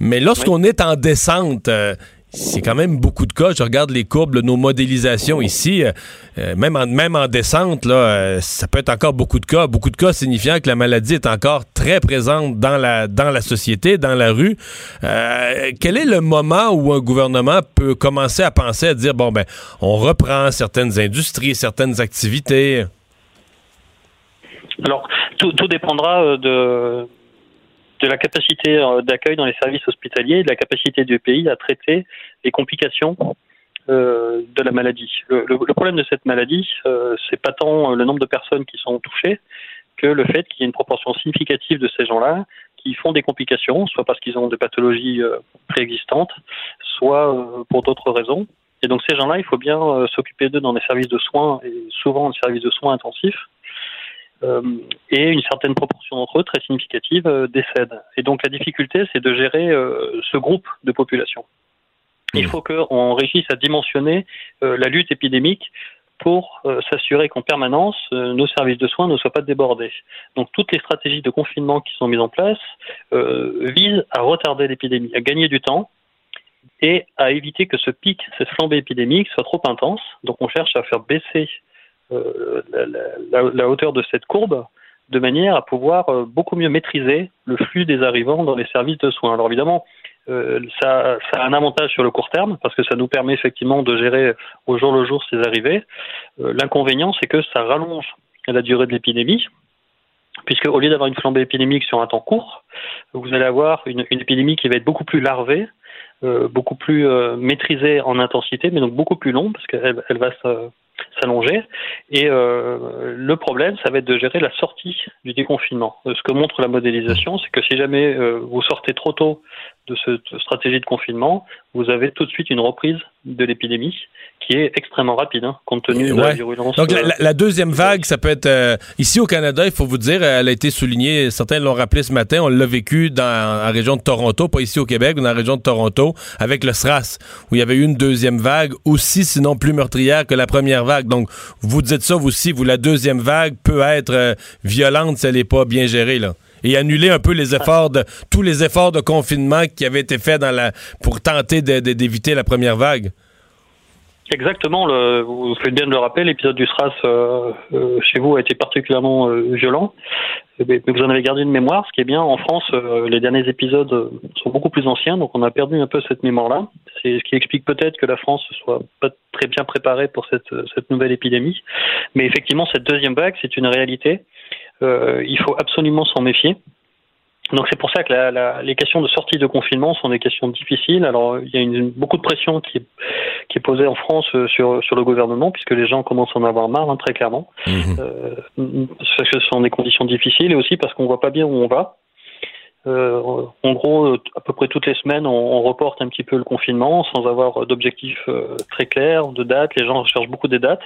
Speaker 1: Mais lorsqu'on est en descente, euh, c'est quand même beaucoup de cas. Je regarde les courbes, là, nos modélisations ici, euh, euh, même, en, même en descente, là, euh, ça peut être encore beaucoup de cas. Beaucoup de cas signifiant que la maladie est encore très présente dans la, dans la société, dans la rue. Quel est le moment où un gouvernement peut commencer à penser à dire, bon, ben, on reprend certaines industries, certaines activités?
Speaker 10: Alors, tout, tout dépendra de, de la capacité euh, d'accueil dans les services hospitaliers et de la capacité du pays à traiter les complications euh, de la maladie. Le, problème de cette maladie, euh, c'est pas tant euh, le nombre de personnes qui sont touchées que le fait qu'il y ait une proportion significative de ces gens-là qui font des complications, soit parce qu'ils ont des pathologies préexistantes, soit pour d'autres raisons. Et donc ces gens-là, il faut bien s'occuper d'eux dans des services de soins et souvent des services de soins intensifs. Euh, et une certaine proportion d'entre eux, très significative, euh, décèdent. Et donc la difficulté, c'est de gérer euh, ce groupe de population. Il faut qu'on réussisse à dimensionner la lutte épidémique pour euh, s'assurer qu'en permanence, euh, nos services de soins ne soient pas débordés. Donc toutes les stratégies de confinement qui sont mises en place euh, visent à retarder l'épidémie, à gagner du temps et à éviter que ce pic, cette flambée épidémique soit trop intense. Donc on cherche à faire baisser la, la- hauteur de cette courbe de manière à pouvoir euh, beaucoup mieux maîtriser le flux des arrivants dans les services de soins. Alors évidemment, euh, ça, a un avantage sur le court terme parce que ça nous permet effectivement de gérer au jour le jour ces arrivées. Euh, L'inconvénient, c'est que ça rallonge la durée de l'épidémie, puisque au lieu d'avoir une flambée épidémique sur un temps court, vous allez avoir une, épidémie qui va être beaucoup plus larvée, euh, beaucoup plus euh, maîtrisée en intensité, mais donc beaucoup plus longue parce qu'elle elle va se- s'allonger. Et euh, le problème, ça va être de gérer la sortie du déconfinement. Euh, Ce que montre la modélisation, c'est que si jamais euh, vous sortez trop tôt de cette stratégie de confinement, vous avez tout de suite une reprise de l'épidémie qui est extrêmement rapide, hein, compte tenu de la virulence.
Speaker 1: Donc, la,
Speaker 10: euh,
Speaker 1: la- la deuxième vague, ça peut être. euh, ici au Canada, il faut vous dire, elle a été soulignée, certains l'ont rappelé ce matin, on l'a vécu dans la région de Toronto, pas ici au Québec, mais dans la région de Toronto, avec le SRAS, où il y avait eu une deuxième vague, aussi, sinon plus meurtrière que la première vague. Donc, vous dites ça, vous aussi, vous, la deuxième vague peut être euh, violente si elle n'est pas bien gérée, là. Et annuler un peu tous les efforts de confinement qui avaient été faits pour tenter d'éviter la première vague?
Speaker 10: Exactement, vous faites bien de le rappeler, l'épisode du SRAS euh, euh, chez vous a été particulièrement euh, violent, mais, mais vous en avez gardé une mémoire. Ce qui est bien, en France, les derniers épisodes sont beaucoup plus anciens, donc on a perdu un peu cette mémoire-là. C'est ce qui explique peut-être que la France ne soit pas très bien préparée pour cette nouvelle épidémie. Mais effectivement, cette deuxième vague, c'est une réalité. Euh, il faut absolument s'en méfier. Donc c'est pour ça que la, la- les questions de sortie de confinement sont des questions difficiles. Alors il y a une, beaucoup de pression qui est, qui est posée en France euh, sur, sur le gouvernement puisque les gens commencent à en avoir marre, hein, très clairement. Euh, parce que ce sont des conditions difficiles et aussi parce qu'on voit pas bien où on va. Euh, en gros, euh, à peu près toutes les semaines, on, reporte un petit peu le confinement sans avoir d'objectif euh, très clair, de date. Les gens recherchent beaucoup des dates,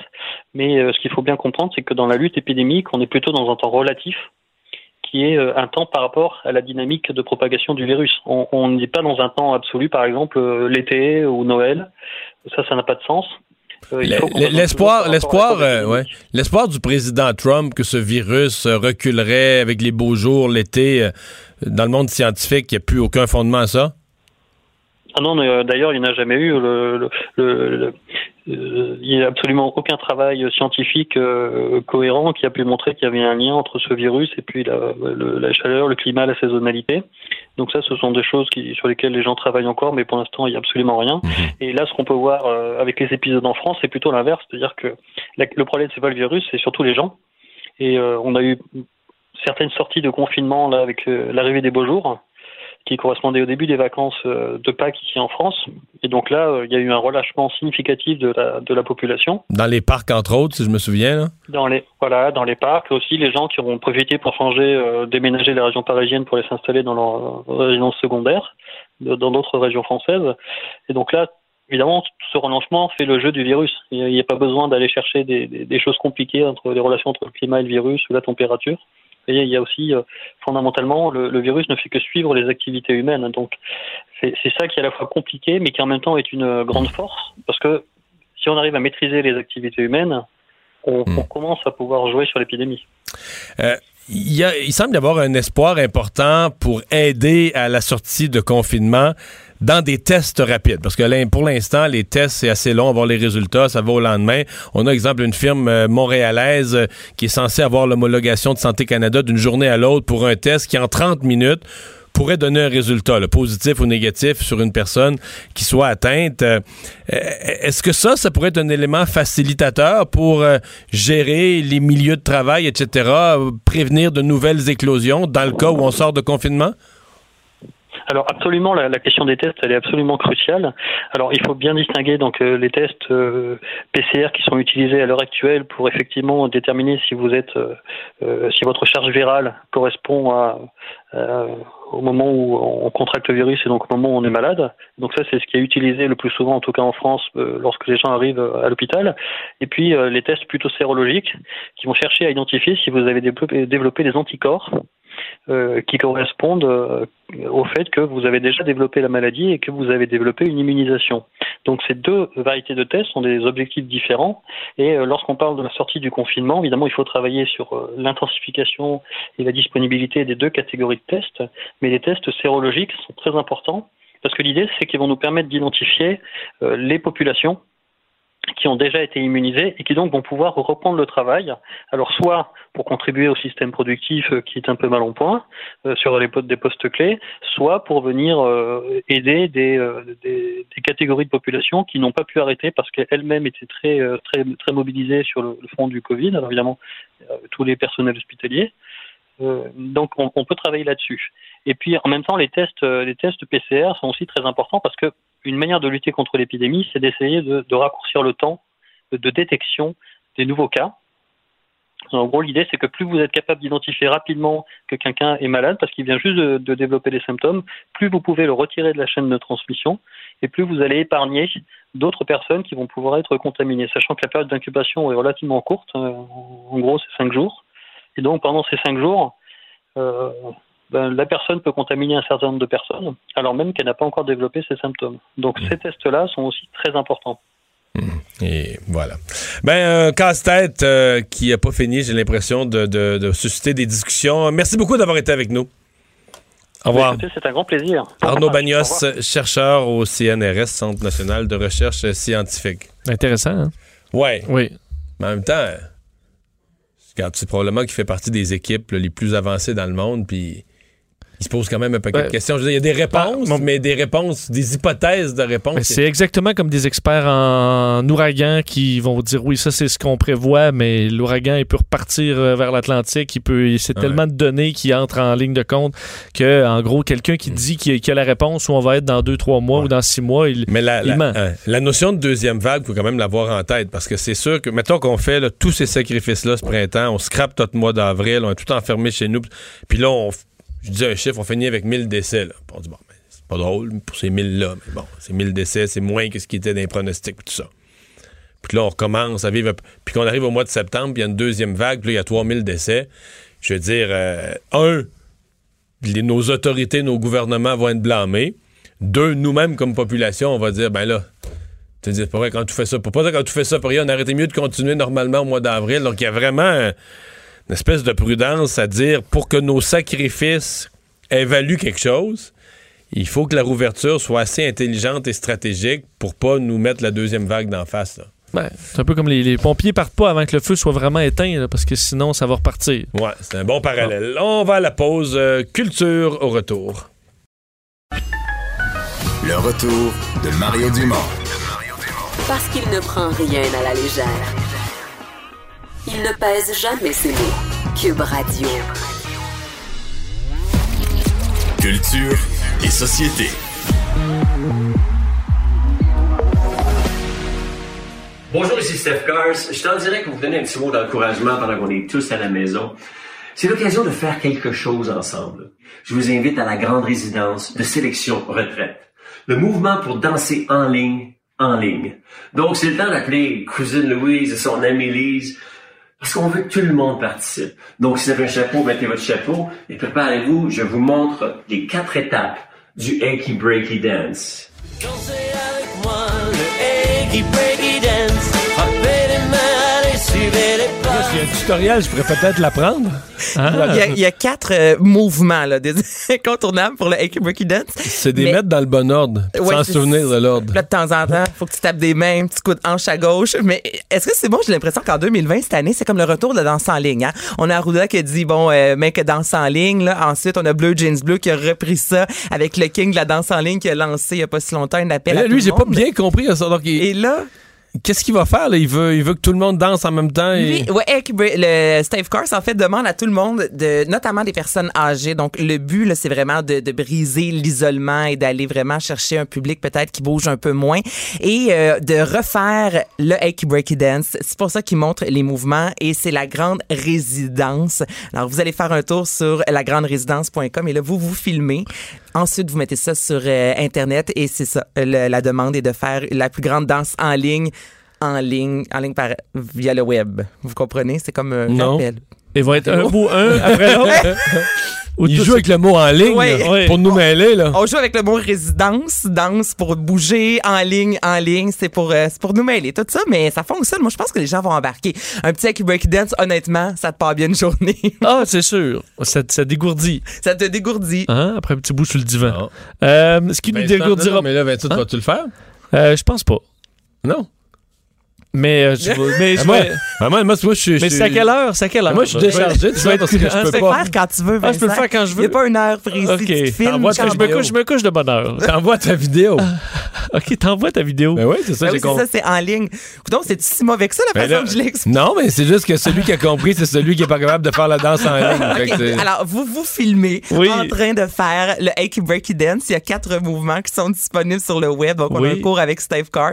Speaker 10: mais ce qu'il faut bien comprendre, c'est que dans la lutte épidémique, on est plutôt dans un temps relatif qui est un temps par rapport à la dynamique de propagation du virus. On n'est pas dans un temps absolu, par exemple l'été ou Noël. Ça, ça n'a pas de sens. Euh,
Speaker 1: L'espoir, l'espoir, euh, ouais. l'espoir du président Trump que ce virus euh, reculerait avec les beaux jours l'été dans le monde scientifique, il n'y a plus aucun fondement à ça?
Speaker 10: Ah non, mais, euh, d'ailleurs, il n'y en a jamais eu. Le, le- le- le- il n'y a absolument aucun travail scientifique euh, cohérent qui a pu montrer qu'il y avait un lien entre ce virus et puis la, le- la chaleur, le climat, la saisonnalité. Donc ça, ce sont des choses qui, sur lesquelles les gens travaillent encore, mais pour l'instant, il n'y a absolument rien. Et là, ce qu'on peut voir euh, avec les épisodes en France, c'est plutôt l'inverse, c'est-à-dire que la- le problème, c'est pas le virus, c'est surtout les gens. Et euh, on a eu certaines sorties de confinement là avec euh, l'arrivée des beaux jours qui correspondait au début des vacances euh, de Pâques ici en France. Et donc là, euh, il y a eu un relâchement significatif de la, de la population.
Speaker 1: Dans les parcs, entre autres, si je me souviens. là.
Speaker 10: Dans les, voilà, dans les parcs, aussi les gens qui auront profité pour changer, euh, déménager les régions parisiennes pour les s'installer dans leur résidence secondaire, dans d'autres régions françaises. Et donc là, évidemment, tout ce relâchement fait le jeu du virus. Il n'y a, pas besoin d'aller chercher des, des- des choses compliquées entre les relations entre le climat et le virus ou la température. Et il y a aussi, euh, fondamentalement, le, le virus ne fait que suivre les activités humaines. Donc, c'est ça qui est à la fois compliqué, mais qui en même temps est une euh, grande force, parce que si on arrive à maîtriser les activités humaines, on, on commence à pouvoir jouer sur l'épidémie.
Speaker 1: Euh, il semble y avoir un espoir important pour aider à la sortie de confinement dans des tests rapides. Parce que pour l'instant, les tests, c'est assez long, avoir les résultats, ça va au lendemain. On a, exemple, une firme euh, montréalaise euh, qui est censée avoir l'homologation de Santé Canada d'une journée à l'autre pour un test qui, en 30 minutes, pourrait donner un résultat, positif ou négatif, sur une personne qui soit atteinte. Euh, est-ce que ça, ça pourrait être un élément facilitateur pour gérer les milieux de travail, etc., prévenir de nouvelles éclosions dans le cas où on sort de confinement?
Speaker 10: Alors absolument, la, question des tests, elle est absolument cruciale. Alors il faut bien distinguer donc euh, les tests euh, PCR qui sont utilisés à l'heure actuelle pour effectivement déterminer si vous êtes, euh, si votre charge virale correspond à, au moment où on contracte le virus et donc au moment où on est malade. Donc ça, c'est ce qui est utilisé le plus souvent, en tout cas en France, lorsque les gens arrivent à l'hôpital. Et puis les tests plutôt sérologiques qui vont chercher à identifier si vous avez développé des anticorps euh, qui correspondent euh, au fait que vous avez déjà développé la maladie et que vous avez développé une immunisation. Donc ces deux variétés de tests sont des objectifs différents et euh, lorsqu'on parle de la sortie du confinement, évidemment, il faut travailler sur l'intensification et la disponibilité des deux catégories de tests, mais les tests sérologiques sont très importants parce que l'idée, c'est qu'ils vont nous permettre d'identifier les populations qui ont déjà été immunisés et qui donc vont pouvoir reprendre le travail. Alors soit pour contribuer au système productif euh, qui est un peu mal en point euh, sur les des postes clés, soit pour venir euh, aider des, des, catégories de population qui n'ont pas pu arrêter parce qu'elles-mêmes étaient très, très, très mobilisées sur le, front du Covid. Alors évidemment, tous les personnels hospitaliers. donc on, on, peut travailler là-dessus. Et puis en même temps, les tests, les tests PCR sont aussi très importants parce que une manière de lutter contre l'épidémie, c'est d'essayer de, raccourcir le temps de détection des nouveaux cas. En gros, l'idée, c'est que plus vous êtes capable d'identifier rapidement que quelqu'un est malade parce qu'il vient juste de, développer des symptômes, plus vous pouvez le retirer de la chaîne de transmission et plus vous allez épargner d'autres personnes qui vont pouvoir être contaminées, sachant que la période d'incubation est relativement courte, euh, en gros, c'est cinq jours. Et donc, pendant ces cinq jours, euh, ben, la personne peut contaminer un certain nombre de personnes, alors même qu'elle n'a pas encore développé ces symptômes. Donc ces tests-là sont aussi très importants.
Speaker 1: Mmh. Et voilà. Ben, un casse-tête euh, qui n'a pas fini, j'ai l'impression, de, susciter des discussions. Merci beaucoup d'avoir été avec nous. Au revoir.
Speaker 10: C'est un grand plaisir.
Speaker 1: Arnaud Bagnos, chercheur au CNRS, Centre national de recherche scientifique.
Speaker 2: Intéressant, hein?
Speaker 1: Ouais.
Speaker 2: Oui.
Speaker 1: Mais en même temps, c'est probablement qu'il fait partie des équipes les plus avancées dans le monde, puis il se pose quand même un paquet de questions. il y a des réponses, bah, mais des réponses, des hypothèses de réponses.
Speaker 2: C'est exactement comme des experts en ouragan qui vont dire oui, ça c'est ce qu'on prévoit, mais l'ouragan il peut repartir euh, vers l'Atlantique, il peut, c'est tellement de données qui entrent en ligne de compte que en gros quelqu'un qui mm. dit qu'il a, la réponse où on va être dans deux trois mois ou dans six mois, il,
Speaker 1: mais la, euh, la, notion de deuxième vague, faut quand même l'avoir en tête parce que c'est sûr que mettons qu'on fait tous ces sacrifices là ce printemps, on scrape tout le mois d'avril, on est tout enfermé chez nous, puis là on je dis un chiffre, on finit avec 1000 décès. Là. on dit, bon, c'est pas drôle pour ces 1000-là, mais bon, ces 1000 décès, c'est moins que ce qui était dans les pronostics, tout ça. Puis là, on recommence à vivre. Puis qu'on arrive au mois de septembre, il y a une deuxième vague, puis là, il y a 3000 décès. Je veux dire, euh, un, nos autorités, nos gouvernements vont être blâmés. Deux, nous-mêmes, comme population, on va dire, ben là, tu dis, pas vrai, quand tu fais ça, pour pas dire quand tu fais ça pour rien, on aurait mieux de continuer normalement au mois d'avril. Donc, il y a vraiment une espèce de prudence à dire pour que nos sacrifices évaluent quelque chose, il faut que la rouverture soit assez intelligente et stratégique pour pas nous mettre la deuxième vague d'en face.
Speaker 2: Ben, c'est un peu comme les, pompiers partent pas avant que le feu soit vraiment éteint, parce que sinon, ça va repartir.
Speaker 1: Ouais, c'est un bon parallèle. On va à la pause. Euh, culture au retour.
Speaker 8: Le retour de Mario Dumont.
Speaker 9: Parce qu'il ne prend rien à la légère. Il ne pèse jamais ses mots. Cube Radio.
Speaker 8: Culture et société.
Speaker 11: Bonjour, ici Steph Cars. Je t'en dirais que vous donner un petit mot d'encouragement pendant qu'on est tous à la maison. C'est l'occasion de faire quelque chose ensemble. Je vous invite à la grande résidence de sélection retraite. Le mouvement pour danser en ligne, en ligne. Donc, c'est le temps d'appeler cousine Louise et son amie Lise parce qu'on veut que tout le monde participe. Donc, si vous avez un chapeau, mettez votre chapeau et préparez-vous. Je vous montre les quatre étapes du Achy Breaky Dance.
Speaker 1: Y a un tutoriel, je pourrais peut-être l'apprendre.
Speaker 2: Ah.
Speaker 12: Il, y a, il y a quatre euh, mouvements là, des incontournables pour le Breaky Dance.
Speaker 1: C'est des
Speaker 12: Mais-
Speaker 1: mettre dans le bon ordre,
Speaker 12: Ouais,
Speaker 1: sans souvenir de l'ordre.
Speaker 12: De temps en temps, faut que tu tapes des mains, un petit coup de hanche à gauche. Mais est-ce que c'est bon? J'ai l'impression qu'en 2020, cette année, c'est comme le retour de la danse en ligne. hein. On a Arruda qui a dit, bon, euh, mec, danse en ligne. Là. Ensuite, on a Bleu Jeans Bleu qui a repris ça avec le king de la danse en ligne qui a lancé il n'y a pas si longtemps un appel
Speaker 1: Mais là,
Speaker 12: à
Speaker 1: lui, j'ai pas bien compris
Speaker 12: Et là,
Speaker 1: qu'est-ce qu'il va faire? Là? Il, veut, il veut que tout le monde danse en même temps. et-
Speaker 12: Lui, ouais, le Steve Cars, en fait, demande à tout le monde, de, notamment des personnes âgées. Donc, le but, c'est vraiment de, de briser l'isolement et d'aller vraiment chercher un public peut-être qui bouge un peu moins et euh, de refaire le Achy Breaky Dance. C'est pour ça qu'il montre les mouvements et c'est la grande résidence. Alors, vous allez faire un tour sur lagranderésidence.com et là, vous vous filmez. Ensuite, vous mettez ça sur euh, Internet et c'est ça. Le- la demande est de faire la plus grande danse en ligne en ligne, en ligne par, via le web. Vous comprenez? C'est comme un
Speaker 1: Non.
Speaker 12: appel.
Speaker 2: Ils vont être un bout un après l'autre. Ou
Speaker 1: Il joue avec le mot en ligne
Speaker 12: Ouais.
Speaker 1: là,
Speaker 2: Ouais.
Speaker 1: pour nous mêler. Là.
Speaker 12: On joue avec le mot résidence, danse pour bouger en ligne, en ligne, c'est pour euh, c'est pour nous mêler tout ça, mais ça fonctionne. Moi, je pense que les gens vont embarquer. Un petit Aki Break Dance, honnêtement, ça te part bien une journée.
Speaker 2: Ah, c'est sûr. Ça, ça dégourdit.
Speaker 12: ça te dégourdit.
Speaker 2: Hein? Après un petit bout sur le divan.
Speaker 1: Non.
Speaker 2: Euh, ce qui nous
Speaker 1: Vincent,
Speaker 2: dégourdira.
Speaker 1: non, non, mais là, Vincent,
Speaker 2: Hein?
Speaker 1: vas-tu le faire?
Speaker 2: Euh, je pense pas.
Speaker 1: Non?
Speaker 2: Mais, euh, je vais- mais, je
Speaker 1: Ah, moi, ah, moi, moi, moi, je suis.
Speaker 2: mais c'est à quelle heure? C'est à quelle heure?
Speaker 1: Moi, je suis déchargé
Speaker 2: vais être-
Speaker 1: parce que je
Speaker 2: hein,
Speaker 1: peux
Speaker 12: Tu
Speaker 1: pas.
Speaker 12: le faire quand tu veux,
Speaker 2: Ah, je peux le faire quand je
Speaker 12: Il n'y
Speaker 2: veux.
Speaker 12: a pas une heure précise.
Speaker 2: Ok.
Speaker 12: Tu filmes
Speaker 2: je me
Speaker 12: tu veux.
Speaker 2: couche, je me couche de bonne heure.
Speaker 1: T'envoies ta vidéo.
Speaker 2: OK, t'envoies ta vidéo.
Speaker 1: Ben oui, c'est ça,
Speaker 12: Ben
Speaker 1: j'ai compris.
Speaker 12: ça, c'est en ligne. Donc, c'est si mauvais que ça, la
Speaker 1: Ben
Speaker 12: façon
Speaker 1: là-
Speaker 12: que je l'explique.
Speaker 1: Non, mais c'est juste que celui qui a compris, c'est celui qui est pas capable de faire la danse en ligne.
Speaker 12: Alors, vous vous filmez
Speaker 2: Oui.
Speaker 12: en train de faire le Achy Breaky Dance. Il y a quatre mouvements qui sont disponibles sur le web. Donc, on a un cours avec Steve Cars.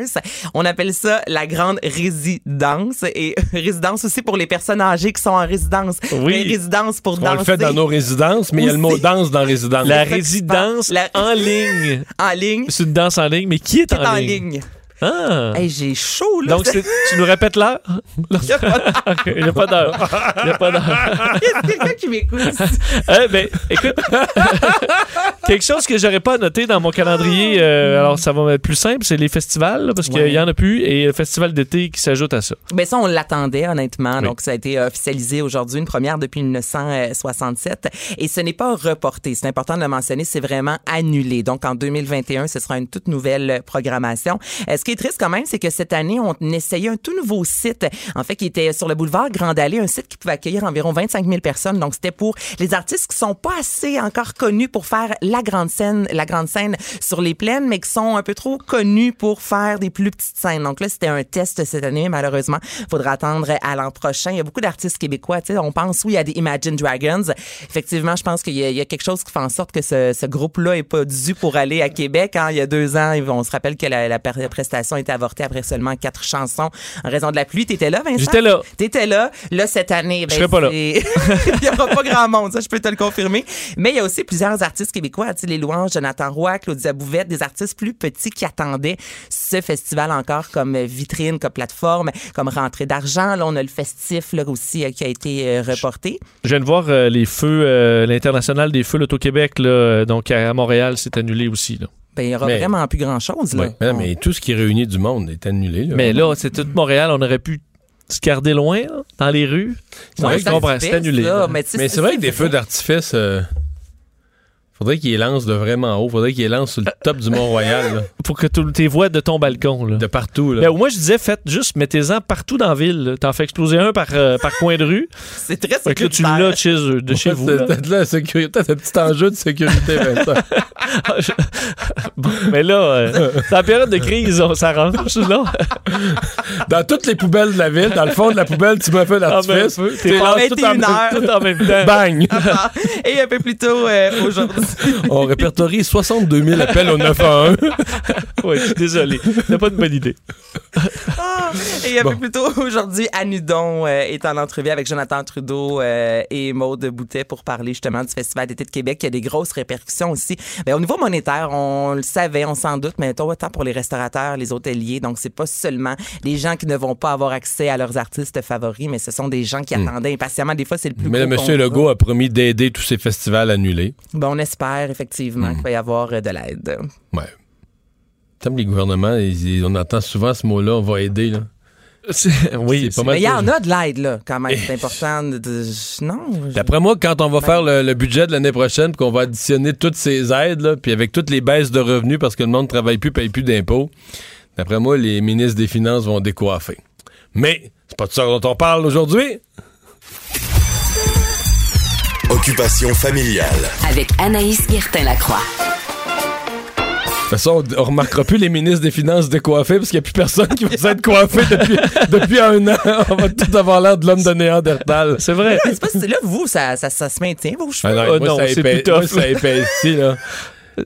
Speaker 12: On appelle ça la grande résidence. Et résidence aussi pour les personnes âgées qui sont en résidence.
Speaker 2: Oui.
Speaker 12: Mais résidence pour
Speaker 1: on
Speaker 12: danser
Speaker 1: le fait dans nos résidences, mais il y a le mot danse dans résidence.
Speaker 2: La résidence en ligne.
Speaker 12: en ligne.
Speaker 2: C'est une danse en ligne, mais qui est,
Speaker 12: Qui est
Speaker 2: en,
Speaker 12: en
Speaker 2: ligne?
Speaker 12: ligne?
Speaker 2: Ah.
Speaker 12: Hey, j'ai chaud, là.
Speaker 2: Donc, c'est- tu nous répètes l'heure?
Speaker 12: Il
Speaker 2: n'y a pas d'heure. Il n'y a pas d'heure.
Speaker 12: Il y a quelqu'un qui m'écoute?
Speaker 2: Eh ben, écoute, quelque chose que j'aurais pas noté dans mon calendrier, euh, alors ça va être plus simple, c'est les festivals, là, parce qu'il
Speaker 12: Ouais.
Speaker 2: y en a plus, et le festival d'été qui s'ajoute à ça.
Speaker 12: Mais ça, on l'attendait, honnêtement. Donc, ça a été officialisé aujourd'hui, une première depuis 1967. Et ce n'est pas reporté. C'est important de le mentionner. C'est vraiment annulé. Donc, en 2021, ce sera une toute nouvelle programmation. Euh, ce qui triste quand même, c'est que cette année, on essayait un tout nouveau site, en fait, qui était sur le boulevard Grande Allée, un site qui pouvait accueillir environ 25 000 personnes. Donc, c'était pour les artistes qui sont pas assez encore connus pour faire la grande scène, la grande scène sur les plaines, mais qui sont un peu trop connus pour faire des plus petites scènes. Donc là, c'était un test cette année, malheureusement. Faudra attendre à l'an prochain. Il y a beaucoup d'artistes québécois. Tu sais, on pense, oui, à des Imagine Dragons. Effectivement, je pense qu'il y, a- quelque chose qui fait en sorte que ce, groupe-là est pas dû pour aller à Québec. hein. Il y a deux ans, on se rappelle que la, la per- prestation était avortée après seulement quatre chansons en raison de la pluie. T'étais là, Vincent?
Speaker 2: J'étais là.
Speaker 12: T'étais là. Là, cette année, ben,
Speaker 2: Je serai pas là.
Speaker 12: il y aura pas grand monde, ça, je peux te le confirmer. Mais il y a aussi plusieurs artistes québécois, tu sais, les louanges, Jonathan Roy, Claudia Bouvette, des artistes plus petits qui attendaient ce festival encore comme vitrine, comme plateforme, comme rentrée d'argent. Là, on a le festif, là, aussi, euh, qui a été euh, reporté.
Speaker 2: Je viens de voir euh, les feux, euh, l'international des feux l'Auto-Québec, donc à Montréal, c'est annulé aussi. Là.
Speaker 12: Ben, il y aura
Speaker 1: Mais-
Speaker 12: vraiment plus grand-chose, là.
Speaker 1: Ouais. Mais, tout ce qui réunit du monde est annulé. Là.
Speaker 2: Mais là, c'est tout Montréal, on aurait pu se garder loin, là, dans les rues.
Speaker 1: C'est vrai
Speaker 2: je
Speaker 1: que-
Speaker 2: comprends, c'est annulé.
Speaker 12: là, mais
Speaker 1: Mais c'est vrai que des feux d'artifice, euh, faudrait qu'ils les lancent de vraiment haut. Faudrait qu'ils les lancent sur le top du Mont-Royal.
Speaker 2: Pour que tu tes voix de ton balcon. Là.
Speaker 1: De partout. Là.
Speaker 2: Ben, moi, je disais, faites juste, mettez-en partout dans la ville. T'en fais exploser un par, euh, par coin de rue.
Speaker 12: C'est très
Speaker 2: Fait que là, tu l'as de chez, eux- de chez
Speaker 1: Ouais,
Speaker 2: vous.
Speaker 1: Peut-être là, sécurité, peut-être un petit enjeu de sécurité, Vincent.
Speaker 2: Bon, mais là, euh, dans la période de crise, on s'arrange. là.
Speaker 1: Dans toutes les poubelles de la ville, dans le fond de la poubelle, tu mets un d'artifice.
Speaker 2: Ah, ben,
Speaker 1: tu les
Speaker 12: pas
Speaker 1: lances tout en,
Speaker 12: 21 heures.
Speaker 2: Tout en même temps.
Speaker 1: Bang!
Speaker 12: Et un peu plus tôt euh, aujourd'hui.
Speaker 1: On répertorie 62 000 appels au 911.
Speaker 2: Oui, je suis désolé. C'est pas une bonne idée.
Speaker 12: Ah! Et un peu plus tôt aujourd'hui, Anudon euh, est en entrevue avec Jonathan Trudeau euh, et Maude Boutet pour parler justement du Festival d'été de Québec qui a des grosses répercussions aussi. Ben, au niveau monétaire, on le savait, on s'en doute, mais autant pour les restaurateurs, les hôteliers. Donc, c'est pas seulement les gens qui ne vont pas avoir accès à leurs artistes favoris, mais ce sont des gens qui attendaient impatiemment. Des fois, c'est le plus
Speaker 1: Hmm. Mais le
Speaker 12: gros
Speaker 1: monsieur
Speaker 12: contrat.
Speaker 1: Legault a promis d'aider tous ces festivals annulés.
Speaker 12: Ben, on espère effectivement
Speaker 1: Hmm.
Speaker 12: qu'il va y avoir euh, de l'aide.
Speaker 1: Ouais. Comme les gouvernements, ils- ils- on entend souvent ce mot-là, on va aider. Là.
Speaker 2: oui,
Speaker 1: c'est pas mal.
Speaker 12: Mais il y en a de l'aide, là, quand même. C'est important de. de- non. je-
Speaker 1: D'après moi, quand on va faire le, le budget de l'année prochaine, puis qu'on va additionner toutes ces aides, là, puis avec toutes les baisses de revenus parce que le monde ne travaille plus, paye plus d'impôts, d'après moi, les ministres des Finances vont décoiffer. Mais c'est pas de ça dont on parle aujourd'hui.
Speaker 13: Occupation familiale.
Speaker 9: Avec Anaïs Guertin-Lacroix.
Speaker 1: De toute façon, on, on remarquera plus les ministres des Finances décoiffés parce qu'il n'y a plus personne qui va s'être coiffé depuis, depuis un an. On va tout avoir l'air de l'homme de Néandertal.
Speaker 2: C'est vrai.
Speaker 12: Pas si là, vous, ça, ça, ça se maintient, vos cheveux.
Speaker 1: Ah non,
Speaker 2: Ah
Speaker 1: moi,
Speaker 2: non,
Speaker 1: ça
Speaker 2: c'est plus
Speaker 1: moi, ça
Speaker 2: là.
Speaker 1: épaissit, là.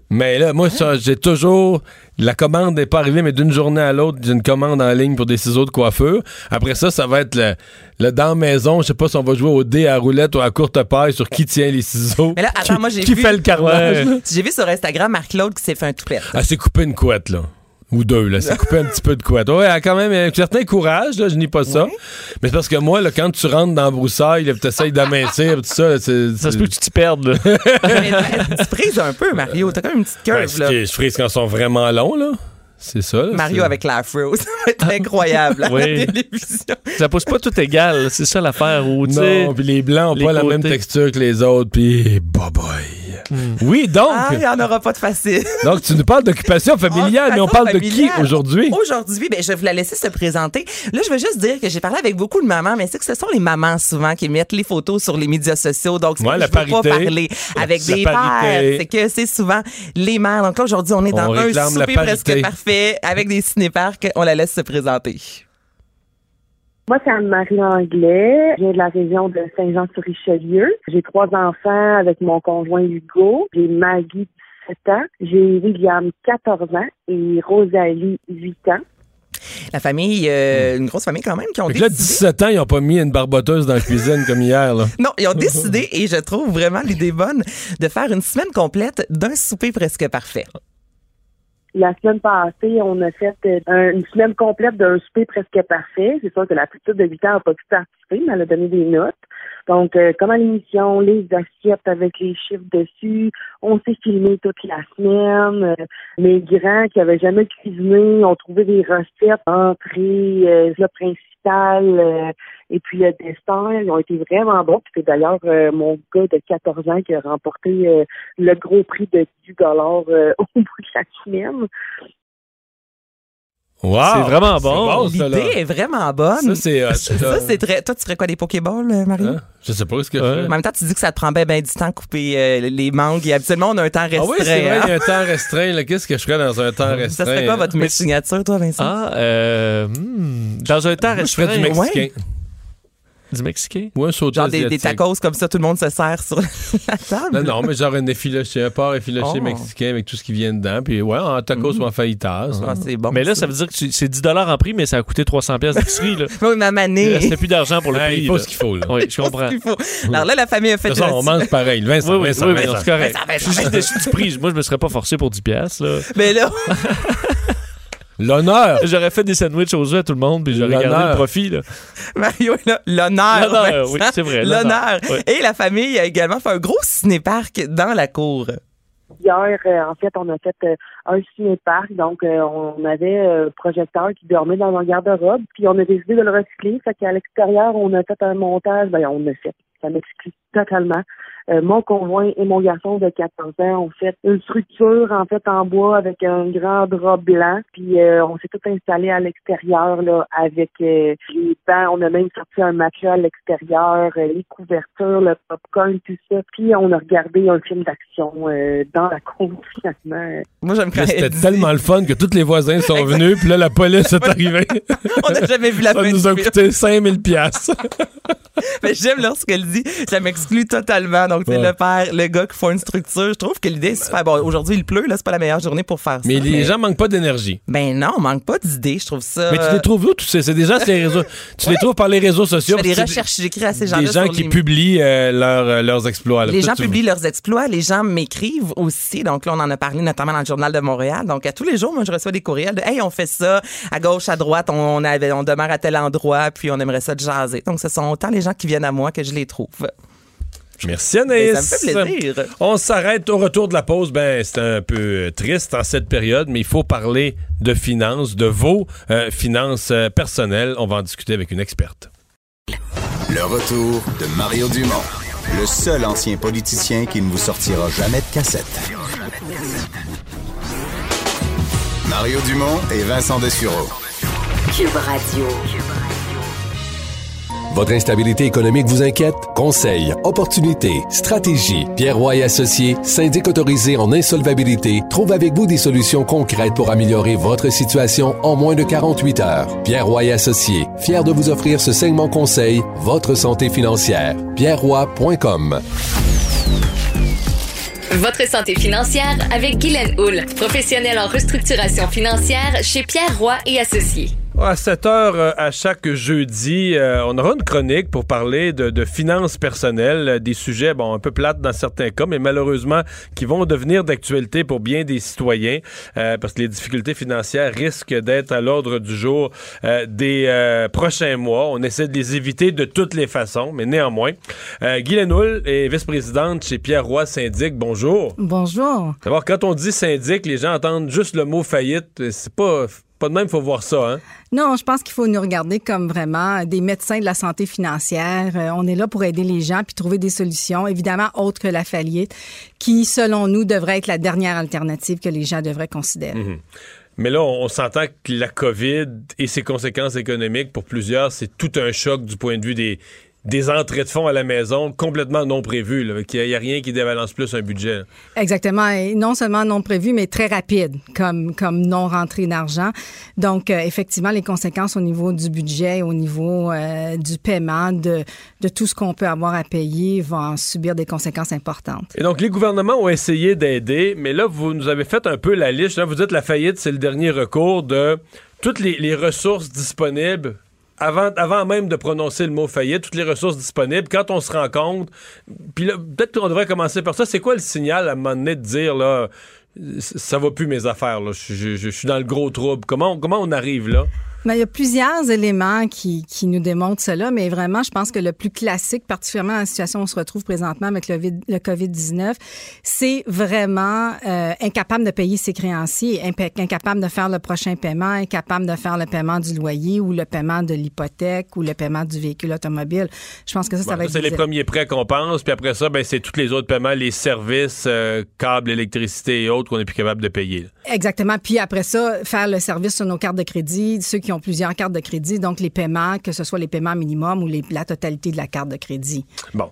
Speaker 1: Mais là, moi, ça, j'ai toujours. La commande n'est pas arrivée, mais d'une journée à l'autre, j'ai une commande en ligne pour des ciseaux de coiffure. Après ça, ça va être le, le dans maison. Je sais pas si on va jouer au dé à roulette ou à courte paille sur qui tient les ciseaux.
Speaker 12: Mais là, attends,
Speaker 1: qui,
Speaker 12: moi, j'ai
Speaker 1: qui
Speaker 12: vu-
Speaker 1: fait le là.
Speaker 12: J'ai vu sur Instagram Marc-Claude qui s'est fait un toupette.
Speaker 1: Elle s'est coupé une couette, là. Ou deux, là. S'est coupé un petit peu de couette. Ouais, elle a quand même un certain courage, là. Je nie pas ça. Mais c'est parce que moi, là, quand tu rentres dans la broussaille, tu essayes d'amincir, tout ça, là, c'est.
Speaker 2: Ça se peut que tu t'y perdes, là.
Speaker 12: Mais tu frises un peu, Mario. T'as quand même une petite
Speaker 1: Ben,
Speaker 12: curve, là.
Speaker 1: je frise quand ils sont vraiment longs, là. C'est ça, là.
Speaker 12: Mario
Speaker 1: c'est-
Speaker 12: avec l'afro, ça va être incroyable à
Speaker 2: Oui.
Speaker 12: la télévision.
Speaker 2: ça pousse pas tout égal. C'est ça l'affaire. Où,
Speaker 1: Non, puis les blancs ont
Speaker 2: les
Speaker 1: pas la même texture que les autres, puis bye bye. Oui, donc,
Speaker 12: Ah, il n'y en aura pas de facile.
Speaker 1: donc tu nous parles d'occupation familiale, mais on parle de qui aujourd'hui?
Speaker 12: Aujourd'hui, ben, je vais vous la laisser se présenter. Là, je veux juste dire que j'ai parlé avec beaucoup de mamans, mais c'est que ce sont les mamans souvent qui mettent les photos sur les médias sociaux. Donc, c'est
Speaker 1: Ouais, la
Speaker 12: je veux pas
Speaker 1: parité.
Speaker 12: parler avec
Speaker 1: La
Speaker 12: des
Speaker 1: parité.
Speaker 12: pères. C'est que c'est souvent les mères. Donc là, aujourd'hui, on est dans
Speaker 1: On
Speaker 12: un souper
Speaker 1: parité.
Speaker 12: presque parfait avec des cinéparcs. On la laisse se présenter.
Speaker 14: Moi, c'est Anne-Marie Anglais. Je viens de la région de Saint-Jean-sur-Richelieu. J'ai trois enfants avec mon conjoint Hugo. J'ai Maggie, 17 ans. J'ai William, 14 ans. Et Rosalie, 8 ans.
Speaker 12: La famille, euh, une grosse famille quand même, qui ont
Speaker 1: Fait que là,
Speaker 12: décidé.
Speaker 1: 17 ans, ils ont pas mis une barboteuse dans la cuisine comme hier, là.
Speaker 12: Non, ils ont décidé, et je trouve vraiment l'idée bonne, de faire une semaine complète d'un souper presque parfait.
Speaker 14: La semaine passée, on a fait euh, un- une semaine complète d'un souper presque parfait. C'est sûr que la petite de 8 ans n'a pas pu participer, mais elle a donné des notes. Donc, euh, comment l'émission, les assiettes avec les chiffres dessus. On s'est filmé toute la semaine. Euh, mes grands qui avaient jamais cuisiné ont trouvé des recettes, entrées, euh, plat euh, et puis le dessert. Ils ont été vraiment bons. Puis d'ailleurs euh, mon gars de 14 ans qui a remporté euh, le gros prix de 10 dollars au bout de la semaine.
Speaker 1: Wow!
Speaker 2: C'est vraiment bon.
Speaker 12: L'idée est vraiment bonne.
Speaker 1: Ça, c'est
Speaker 12: c'est très. Toi, tu ferais quoi des Pokéballs, euh, Marie?
Speaker 1: Hein? Je sais pas ce que
Speaker 2: Ouais.
Speaker 1: fais.
Speaker 12: En même temps, tu dis que ça te prend bien, ben du temps à couper euh, les mangues. Et habituellement, on a un temps restreint.
Speaker 1: Ah oui, c'est vrai,
Speaker 12: hein?
Speaker 1: il y a un temps restreint. Qu'est-ce que je ferais dans un temps restreint?
Speaker 12: Ça serait quoi votre signature, toi, Vincent?
Speaker 2: Ah, euh, hmm, dans un temps
Speaker 1: Moi, je ferais
Speaker 2: restreint.
Speaker 1: du mexicain.
Speaker 2: Du mexicain?
Speaker 1: Ou un saut
Speaker 12: Genre des, des tacos comme ça, tout le monde se sert sur la table?
Speaker 1: Non, non, mais genre un effiloché, un porc effiloché
Speaker 12: Oh.
Speaker 1: mexicain avec tout ce qui vient dedans. Puis ouais, en tacos ou en fajitas.
Speaker 12: Ah, c'est bon.
Speaker 2: mais là, ça veut dire que tu- c'est 10 en prix, mais ça a coûté 300 pièces d'épicerie. là.
Speaker 12: Oui, ma
Speaker 2: Il
Speaker 12: manée.
Speaker 2: restait plus d'argent pour le
Speaker 1: Ouais,
Speaker 2: prix.
Speaker 1: il faut
Speaker 2: là.
Speaker 1: ce qu'il faut. Là.
Speaker 2: Oui, je comprends.
Speaker 12: Il faut. Alors là, la famille a fait
Speaker 1: De toute façon, on mange pareil. Vincent,
Speaker 2: Oui, oui,
Speaker 1: Vincent,
Speaker 2: oui, mais c'est correct.
Speaker 12: Vincent, Vincent,
Speaker 2: Je suis juste déçu du prix. Moi, je me serais pas forcé pour 10 pièces. là.
Speaker 12: Mais là,
Speaker 1: L'honneur.
Speaker 2: J'aurais fait des sandwichs aux œufs à tout le monde, puis j'aurais gardé le profit. Là.
Speaker 12: Mario. L'honneur.
Speaker 2: L'honneur, oui, c'est vrai,
Speaker 12: L'honneur.
Speaker 2: oui.
Speaker 12: Et la famille a également fait un gros cinéparc dans la cour.
Speaker 14: Hier, euh, en fait, on a fait euh, un ciné-parc. Donc, euh, on avait euh, un projecteur qui dormait dans un garde-robe. Puis, on a décidé de le recycler. Fait qu'à l'extérieur, on a fait un montage. Ben, on a fait. Ça m'exclut totalement. Euh, mon conjoint et mon garçon de 14 ans ont fait une structure, en fait, en bois avec un grand drap blanc. Puis, euh, on s'est tout installé à l'extérieur, là, avec euh, les bancs. On a même sorti un matelas à l'extérieur, euh, les couvertures, le popcorn, tout ça. Puis, on a regardé un film d'action euh, dans la cour, finalement.
Speaker 12: Moi, j'aime quand
Speaker 1: C'était tellement le fun que tous les voisins sont venus, puis là, la police est arrivée.
Speaker 12: On n'a jamais vu la
Speaker 1: Ça
Speaker 12: fin
Speaker 1: nous a coûté 5000 pièces.
Speaker 12: Mais j'aime lorsqu'elle dit ça m'exclut totalement. Donc, c'est
Speaker 1: Ouais.
Speaker 12: le père, le gars qui font une structure. Je trouve que l'idée est super. Bon, aujourd'hui, il pleut, là, c'est pas la meilleure journée pour faire ça.
Speaker 1: Mais les gens manquent pas d'énergie.
Speaker 12: Ben non, on manque pas d'idées. Je trouve ça.
Speaker 1: Mais tu les trouves où, tous ces? Gens sur les réseaux. Tu les trouves par les réseaux
Speaker 12: Je
Speaker 1: sociaux.
Speaker 12: fais des recherches, j'écris à ces gens-là.
Speaker 1: Des gens qui
Speaker 12: les-
Speaker 1: publient euh, leurs, euh, leurs exploits. là.
Speaker 12: Les gens publient leurs exploits, les gens m'écrivent aussi. Donc là, on en a parlé notamment dans le Journal de Montréal. Donc à tous les jours, moi, je reçois des courriels de Hey, on fait ça à gauche, à droite, on, on avait, on demeure à tel endroit, puis on aimerait ça de jaser. Donc ce sont autant les gens qui viennent à moi que je les trouve.
Speaker 1: Merci Anaïs.
Speaker 2: Ben, ça me fait plaisir.
Speaker 1: On s'arrête au retour de la pause. Ben, c'est un peu euh, triste en cette période, mais il faut parler de finances, de vos euh, finances euh, personnelles. On va en discuter avec une experte.
Speaker 8: Le retour de Mario Dumont, le seul ancien politicien qui ne vous sortira jamais de cassette. Mario Dumont et Vincent Dessureau.
Speaker 9: Cube Radio.
Speaker 15: Votre instabilité économique vous inquiète? Conseils, opportunités, stratégies. Pierre Roy Associés, syndic autorisé en insolvabilité, trouve avec vous des solutions concrètes pour améliorer votre situation en moins de 48 heures. Pierre Roy Associés, fier de vous offrir ce segment conseil, votre santé financière. pierreroy.com.
Speaker 16: Votre santé financière avec Guylaine Houle, professionnelle en restructuration financière chez Pierre Roy et Associés.
Speaker 1: À 7 heures euh, à chaque jeudi, euh, on aura une chronique pour parler de, de finances personnelles, euh, des sujets bon un peu plates dans certains cas, mais malheureusement qui vont devenir d'actualité pour bien des citoyens, euh, parce que les difficultés financières risquent d'être à l'ordre du jour euh, des euh, prochains mois. On essaie de les éviter de toutes les façons, mais néanmoins. Euh, Guy Lenoul est vice-présidente chez Pierre Roy Syndic. Bonjour.
Speaker 17: Bonjour.
Speaker 1: D'abord, quand on dit syndic, les gens entendent juste le mot faillite. C'est pas pas de même, faut voir ça, hein?
Speaker 17: Non, je pense qu'il faut nous regarder comme vraiment des médecins de la santé financière. Euh, on est là pour aider les gens puis trouver des solutions, évidemment autres que la faillite, qui, selon nous, devrait être la dernière alternative que les gens devraient considérer.
Speaker 1: Mhm. Mais là, on, on s'entend que la COVID et ses conséquences économiques, pour plusieurs, c'est tout un choc du point de vue des, des entrées de fonds à la maison complètement non prévues. Il n'y a rien qui débalance plus un budget.
Speaker 17: Exactement. Et non seulement non prévu, mais très rapide comme, comme non rentrée d'argent. Donc, euh, effectivement, les conséquences au niveau du budget, au niveau euh, du paiement, de, de tout ce qu'on peut avoir à payer vont subir des conséquences importantes.
Speaker 1: Et donc, les gouvernements ont essayé d'aider, mais là, vous nous avez fait un peu la liste. Là, vous dites la faillite, c'est le dernier recours de toutes les, les ressources disponibles. Avant, même de prononcer le mot faillite, toutes les ressources disponibles, quand on se rend compte, puis peut-être qu'on devrait commencer par ça. C'est quoi le signal à un moment donné de dire, là, ça va plus mes affaires, là, je suis dans le gros trouble. Comment, comment on arrive là?
Speaker 17: Mais il y a plusieurs éléments qui, qui nous démontrent cela, mais vraiment, je pense que le plus classique, particulièrement dans la situation où on se retrouve présentement avec le, vid- le COVID-19, c'est vraiment euh, incapable de payer ses créanciers, incapable de faire le prochain paiement, incapable de faire le paiement du loyer ou le paiement de l'hypothèque ou le paiement du véhicule automobile. Je pense que ça, ça
Speaker 1: Bon,
Speaker 17: va être...
Speaker 1: c'est les premiers prêts qu'on pense, puis après ça, ben, c'est tous les autres paiements, les services, euh, câbles, électricité et autres qu'on n'est plus capable de payer.
Speaker 17: Exactement. Puis après ça, faire le service sur nos cartes de crédit, ceux qui ont plusieurs cartes de crédit, donc les paiements, que ce soit les paiements minimums ou les, la totalité de la carte de crédit.
Speaker 1: Bon.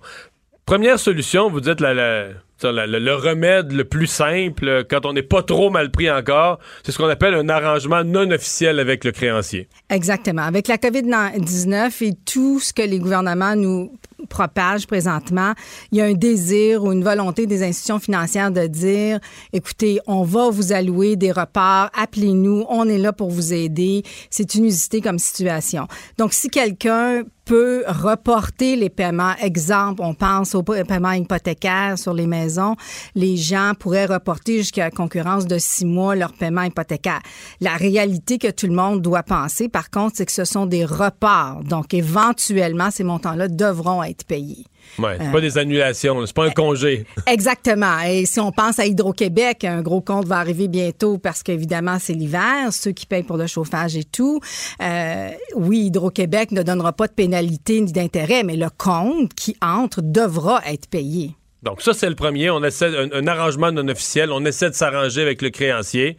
Speaker 1: Première solution, vous dites la- la- ça, la- le, le remède le plus simple, euh, quand on n'est pas trop mal pris encore, c'est ce qu'on appelle un arrangement non officiel avec le créancier.
Speaker 17: Exactement. Avec la COVID-19 et tout ce que les gouvernements nous propagent présentement, il y a un désir ou une volonté des institutions financières de dire, écoutez, on va vous allouer des reparts, appelez-nous, on est là pour vous aider. C'est une usité comme situation. Donc, si quelqu'un peut reporter les paiements. Exemple, on pense aux paiements hypothécaires sur les maisons. Les gens pourraient reporter jusqu'à la concurrence de six mois leur paiement hypothécaire. La réalité que tout le monde doit penser, par contre, c'est que ce sont des reports. Donc, éventuellement, ces montants-là devront être payés.
Speaker 1: Ouais, c'est
Speaker 17: Euh,
Speaker 1: pas des annulations, c'est pas un congé.
Speaker 17: Exactement. Et si on pense à Hydro-Québec, un gros compte va arriver bientôt parce qu'évidemment, c'est l'hiver, ceux qui payent pour le chauffage et tout. Euh, oui, Hydro-Québec ne donnera pas de pénalité ni d'intérêt, mais le compte qui entre devra être payé.
Speaker 1: Donc ça, c'est le premier. On essaie un, un arrangement non officiel. On essaie de s'arranger avec le créancier.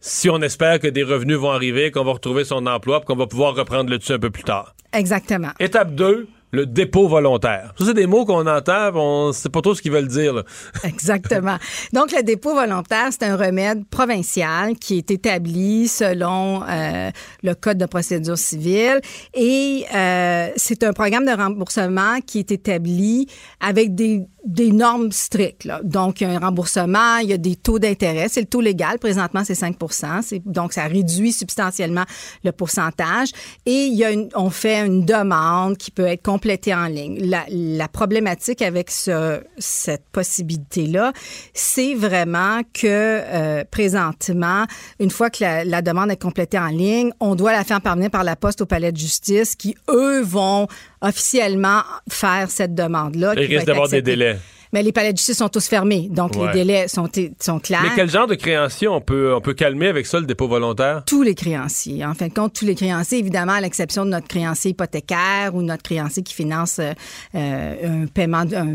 Speaker 1: Si on espère que des revenus vont arriver, qu'on va retrouver son emploi, qu'on va pouvoir reprendre le dessus un peu plus tard.
Speaker 17: Exactement.
Speaker 1: Étape 2, le dépôt volontaire. Ça, c'est des mots qu'on entend, on sait pas trop ce qu'ils veulent dire.
Speaker 17: Exactement. Donc, le dépôt volontaire, c'est un remède provincial qui est établi selon euh, le Code de procédure civile et euh, c'est un programme de remboursement qui est établi avec des des normes strictes. Donc, il y a un remboursement, il y a des taux d'intérêt. C'est le taux légal. Présentement, c'est 5 C'est- Donc, ça réduit substantiellement le pourcentage. Et il y a une, on fait une demande qui peut être complétée en ligne. La, la problématique avec ce, cette possibilité-là, c'est vraiment que euh, présentement, une fois que la, la demande est complétée en ligne, on doit la faire parvenir par la poste au palais de justice qui, eux, vont officiellement faire cette demande-là.
Speaker 1: Il risque d'avoir des délais.
Speaker 17: Mais les palais de justice sont tous fermés, donc
Speaker 1: Ouais.
Speaker 17: les délais sont, sont clairs.
Speaker 1: Mais quel genre de créancier on peut, on peut calmer avec ça, le dépôt volontaire?
Speaker 17: Tous les créanciers. En fin de compte, tous les créanciers, évidemment, à l'exception de notre créancier hypothécaire ou notre créancier qui finance euh, euh, un paiement, un,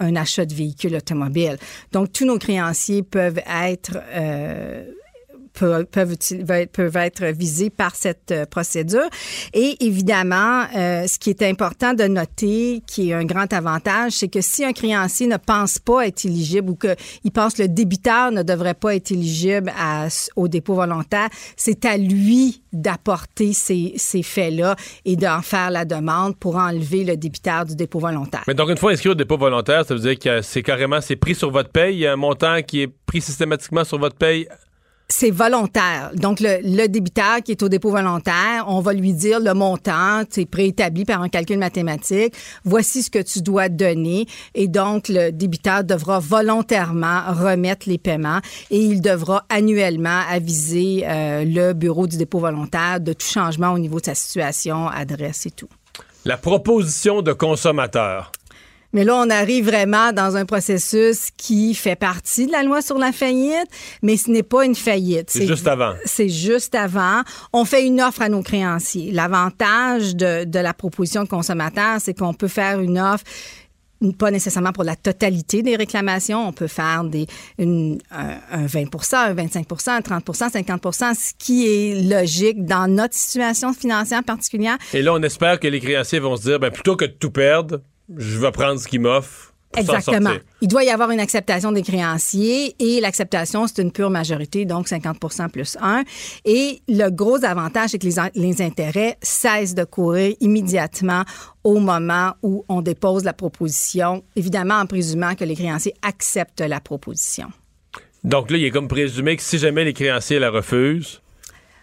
Speaker 17: un achat de véhicule automobile. Donc, tous nos créanciers peuvent être euh, peuvent, peuvent, être visés par cette euh, procédure. Et évidemment, euh, ce qui est important de noter, qui est un grand avantage, c'est que si un créancier ne pense pas être éligible ou qu'il pense que le débiteur ne devrait pas être éligible au dépôt volontaire, c'est à lui d'apporter ces, ces faits-là et d'en faire la demande pour enlever le débiteur du dépôt volontaire.
Speaker 1: Mais donc, une fois inscrit au dépôt volontaire, ça veut dire que c'est carrément, c'est pris sur votre paye. Il y a un montant qui est pris systématiquement sur votre paye.
Speaker 17: C'est volontaire. Donc, le, débiteur qui est au dépôt volontaire, on va lui dire le montant, c'est préétabli par un calcul mathématique. Voici ce que tu dois donner. Et donc, le débiteur devra volontairement remettre les paiements et il devra annuellement aviser euh, le bureau du dépôt volontaire de tout changement au niveau de sa situation, adresse et tout.
Speaker 1: La proposition de consommateur.
Speaker 17: Mais là, on arrive vraiment dans un processus qui fait partie de la loi sur la faillite, mais ce n'est pas une faillite.
Speaker 1: C'est juste avant.
Speaker 17: C'est juste avant. On fait une offre à nos créanciers. L'avantage de, de la proposition de consommateur, c'est qu'on peut faire une offre pas nécessairement pour la totalité des réclamations. On peut faire des, une, un, un 20 un 25% un 30% 50% ce qui est logique dans notre situation financière particulière.
Speaker 1: Et là, on espère que les créanciers vont se dire, ben, plutôt que de tout perdre, je vais prendre ce pour s'en
Speaker 17: Exactement. Il doit y avoir une acceptation des créanciers et l'acceptation, c'est une pure majorité, donc 50% plus 1. Et le gros avantage, c'est que les, les intérêts cessent de courir immédiatement au moment où on dépose la proposition, évidemment en présumant que les créanciers acceptent la proposition.
Speaker 1: Donc là, il est comme présumé que si jamais les créanciers la refusent,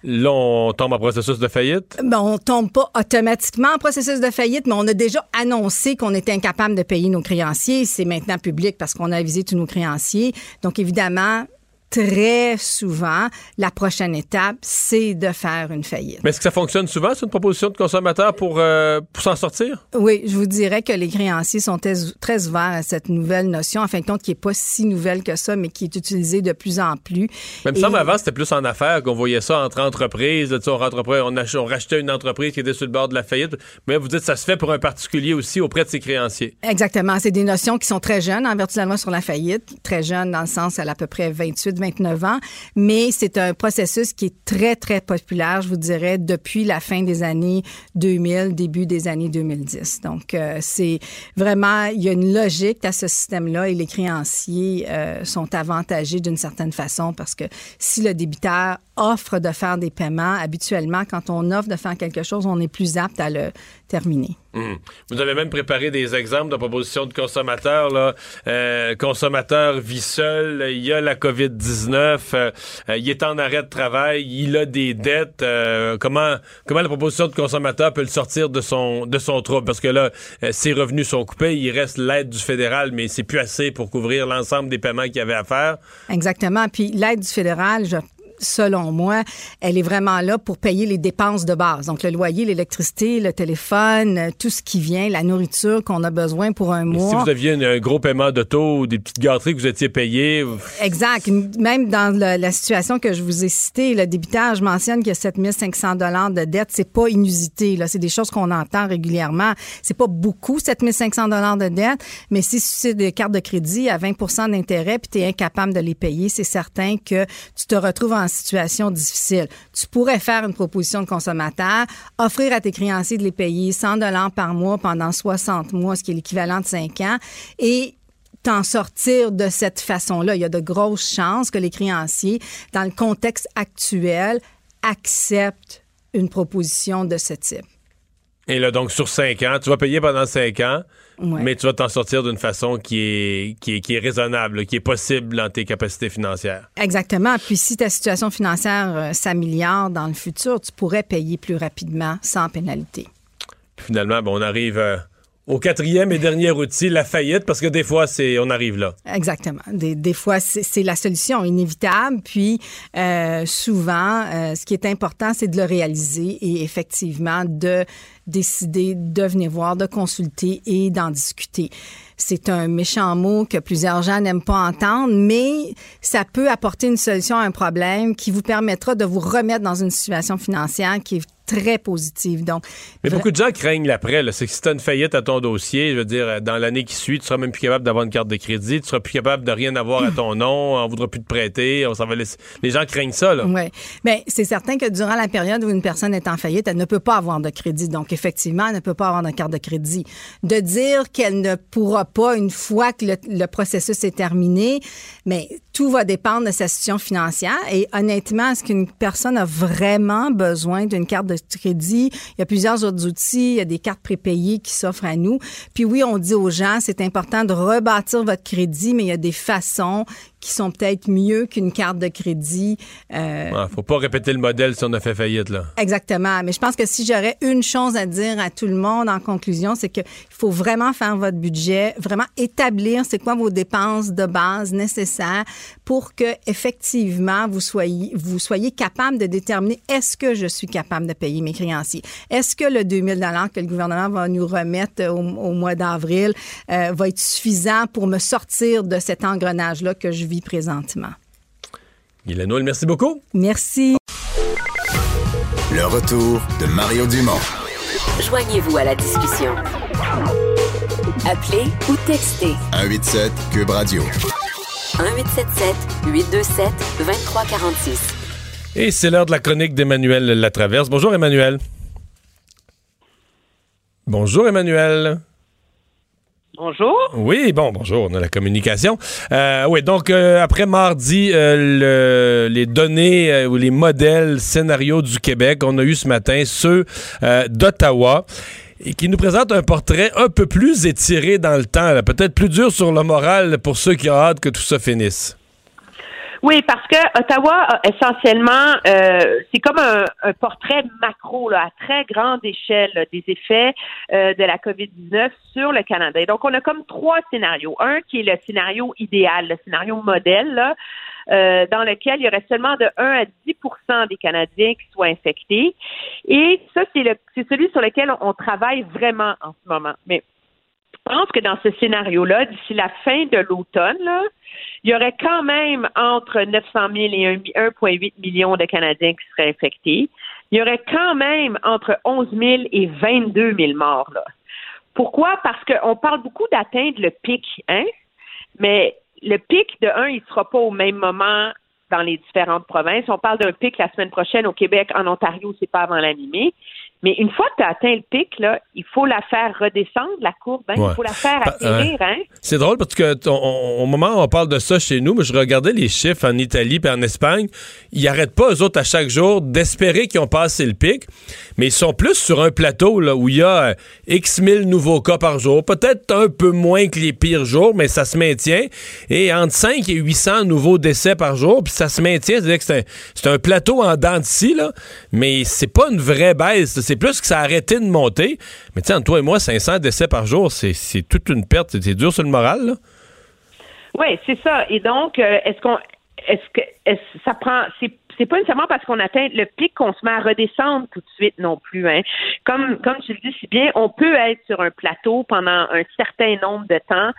Speaker 1: là, on tombe en processus de faillite?
Speaker 17: Ben, on tombe pas automatiquement en processus de faillite, mais on a déjà annoncé qu'on était incapable de payer nos créanciers. C'est maintenant public parce qu'on a avisé tous nos créanciers. Donc, évidemment, très souvent, la prochaine étape, c'est de faire une faillite.
Speaker 1: Mais est-ce que ça fonctionne souvent, c'est une proposition de consommateur pour, euh, pour s'en sortir?
Speaker 17: Oui, je vous dirais que les créanciers sont très, ouverts à cette nouvelle notion, en fin de compte, qui n'est pas si nouvelle que ça, mais qui est utilisée de plus en plus.
Speaker 1: Même ça, avant, c'était plus en affaires qu'on voyait ça entre entreprises. Là, tu sais, on, rentreprend- on, ach- on rachetait une entreprise qui était sur le bord de la faillite. Mais vous dites ça se fait pour un particulier aussi auprès de ses créanciers.
Speaker 17: Exactement. C'est des notions qui sont très jeunes en vertu de la loi sur la faillite. Très jeunes dans le sens, elle a à peu près 28, 29 ans. Mais c'est un processus qui est très, très populaire, je vous dirais, depuis la fin des années 2000, début des années 2010. Donc, euh, c'est vraiment, il y a une logique à ce système-là et les créanciers euh, sont avantagés d'une certaine façon parce que si le débiteur offre de faire des paiements, habituellement, quand on offre de faire quelque chose, on est plus apte à le terminer.
Speaker 1: Hum. Vous avez même préparé des exemples de propositions de consommateurs. Là. Euh, consommateur vit seul, il a la COVID-19, euh, il est en arrêt de travail, il a des dettes. euh, comment, comment la proposition de consommateur peut le sortir de son, de son trouble? Parce que là, euh, ses revenus sont coupés, il reste l'aide du fédéral, mais c'est plus assez pour couvrir l'ensemble des paiements qu'il avait à faire.
Speaker 17: Exactement. Puis l'aide du fédéral, je selon moi, elle est vraiment là pour payer les dépenses de base. Donc, le loyer, l'électricité, le téléphone, euh, tout ce qui vient, la nourriture qu'on a besoin pour un
Speaker 1: Mais
Speaker 17: mois.
Speaker 1: Si vous aviez un, un gros paiement d'auto ou des petites gâteries que vous étiez payées, vous-
Speaker 17: Exact. Même dans le- la situation que je vous ai citée, le débiteur, je mentionne que 7500 dollars de dette, c'est pas inusité. Là, c'est des choses qu'on entend régulièrement. C'est pas beaucoup 7500 dollars de dette, mais si c'est des cartes de crédit à 20% d'intérêt puis tu es incapable de les payer, c'est certain que tu te retrouves en situation difficile. Tu pourrais faire une proposition de consommateur, offrir à tes créanciers de les payer 100 dollars par mois pendant 60 mois, ce qui est l'équivalent de 5 ans, et t'en sortir de cette façon-là. Il y a de grosses chances que les créanciers, dans le contexte actuel, acceptent une proposition de ce type.
Speaker 1: Et là, donc, sur cinq ans, tu vas payer pendant cinq ans,
Speaker 17: Ouais.
Speaker 1: mais tu vas t'en sortir d'une façon qui est, qui, est, qui est raisonnable, qui est possible dans tes capacités financières.
Speaker 17: Exactement. Puis si ta situation financière euh, s'améliore dans le futur, tu pourrais payer plus rapidement sans pénalité.
Speaker 1: Puis finalement, ben, on arrive euh, au quatrième et dernier outil, la faillite, parce que des fois, c'est on arrive là.
Speaker 17: Exactement. Des, des fois, c'est la solution inévitable. Puis, euh, souvent, euh, ce qui est important, c'est de le réaliser et effectivement de décider de venir voir, de consulter et d'en discuter. C'est un méchant mot que plusieurs gens n'aiment pas entendre, mais ça peut apporter une solution à un problème qui vous permettra de vous remettre dans une situation financière qui est très positive. Donc,
Speaker 1: Mais beaucoup de gens craignent l'après. C'est que si tu as une faillite à ton dossier, je veux dire, euh, dans l'année qui suit, tu seras même plus capable d'avoir une carte de crédit, tu seras plus capable de rien avoir à ton nom, on voudra plus te prêter, on s'en va laisser. Les gens craignent ça.
Speaker 17: Oui. Bien, c'est certain que durant la période où une personne est en faillite, elle ne peut pas avoir de crédit. Donc, effectivement, elle ne peut pas avoir de carte de crédit. De dire qu'elle ne pourra pas une fois que le, le processus est terminé, mais tout va dépendre de sa situation financière. Et honnêtement, est-ce qu'une personne a vraiment besoin d'une carte de Il y a plusieurs autres outils. Il y a des cartes prépayées qui s'offrent à nous. Puis oui, on dit aux gens, c'est important de rebâtir votre crédit, mais il y a des façons qui sont peut-être mieux qu'une carte de crédit. Euh,
Speaker 1: Ouais, faut pas répéter le modèle si on a fait faillite, là.
Speaker 17: Exactement. Mais je pense que si j'aurais une chose à dire à tout le monde en conclusion, c'est qu'il faut vraiment faire votre budget, vraiment établir c'est quoi vos dépenses de base nécessaires pour que effectivement vous soyez vous soyez capable de déterminer est-ce que je suis capable de payer mes créanciers. Est-ce que le 2000 dollars que le gouvernement va nous remettre au, au mois d'avril euh, va être suffisant pour me sortir de cet engrenage là que je vis présentement.
Speaker 1: Guylaine Noël, merci beaucoup.
Speaker 17: Merci.
Speaker 8: Le retour de Mario Dumont.
Speaker 9: Joignez-vous à la discussion. Appelez ou textez
Speaker 8: 187 Cube Radio.
Speaker 9: 1877 827 2346.
Speaker 1: Et c'est l'heure de la chronique d'Emmanuel Latraverse. Bonjour, Emmanuel. Bonjour, Emmanuel.
Speaker 18: Bonjour.
Speaker 1: Oui, bon, bonjour, on a la communication. Euh, oui, donc euh, après mardi, euh, le- les données ou les modèles scénarios du Québec, on a eu ce matin ceux d'Ottawa et qui nous présentent un portrait un peu plus étiré dans le temps, peut-être plus dur sur le moral pour ceux qui ont hâte que tout ça finisse.
Speaker 18: Oui, parce que Ottawa, essentiellement, euh, c'est comme un, un portrait macro là, à très grande échelle là, des effets euh, de la COVID-19 sur le Canada. Et donc, on a comme trois scénarios. Un qui est le scénario idéal, le scénario modèle, là, euh, dans lequel il y aurait seulement de 1 à 10% des Canadiens qui soient infectés. Et ça, c'est le- c'est celui sur lequel on, travaille vraiment en ce moment. Mais pense que dans ce scénario-là, d'ici la fin de l'automne, il y aurait quand même entre 900 000 et 1 1,8 million de Canadiens qui seraient infectés. Il y aurait quand même entre 11 000 et 22 000 morts. Là. Pourquoi? Parce qu'on parle beaucoup d'atteindre le pic, hein? Mais le pic de un, il ne sera pas au même moment dans les différentes provinces. On parle d'un pic la semaine prochaine au Québec, en Ontario, c'est pas avant la mi-mai. Mais une fois que tu as atteint le pic, là, il faut la faire redescendre, la courbe, hein?
Speaker 1: Ouais.
Speaker 18: il faut la faire
Speaker 1: Pa-
Speaker 18: atterrir. Hein?
Speaker 1: C'est drôle parce que t- on- on- au moment où on parle de ça chez nous, mais je regardais les chiffres en Italie et en Espagne, ils n'arrêtent pas eux autres à chaque jour d'espérer qu'ils ont passé le pic, mais ils sont plus sur un plateau là où il y a euh, X mille nouveaux cas par jour, peut-être un peu moins que les pires jours, mais ça se maintient et entre 5 et 800 nouveaux décès par jour, puis ça se maintient, c'est-à-dire que c'est un, c'est un plateau en dents de scie là, mais c'est pas une vraie baisse, c'est plus que ça a arrêté de monter. Mais entre toi et moi, 500 décès par jour, c'est toute une perte, c'est dur sur le moral là.
Speaker 18: Oui, c'est ça. Et donc, euh, est-ce qu'on est-ce que est-ce- ça prend c'est c'est pas nécessairement parce qu'on atteint le pic qu'on se met à redescendre tout de suite non plus. Hein. Comme comme tu le dis si bien, on peut être sur un plateau pendant un certain nombre de temps.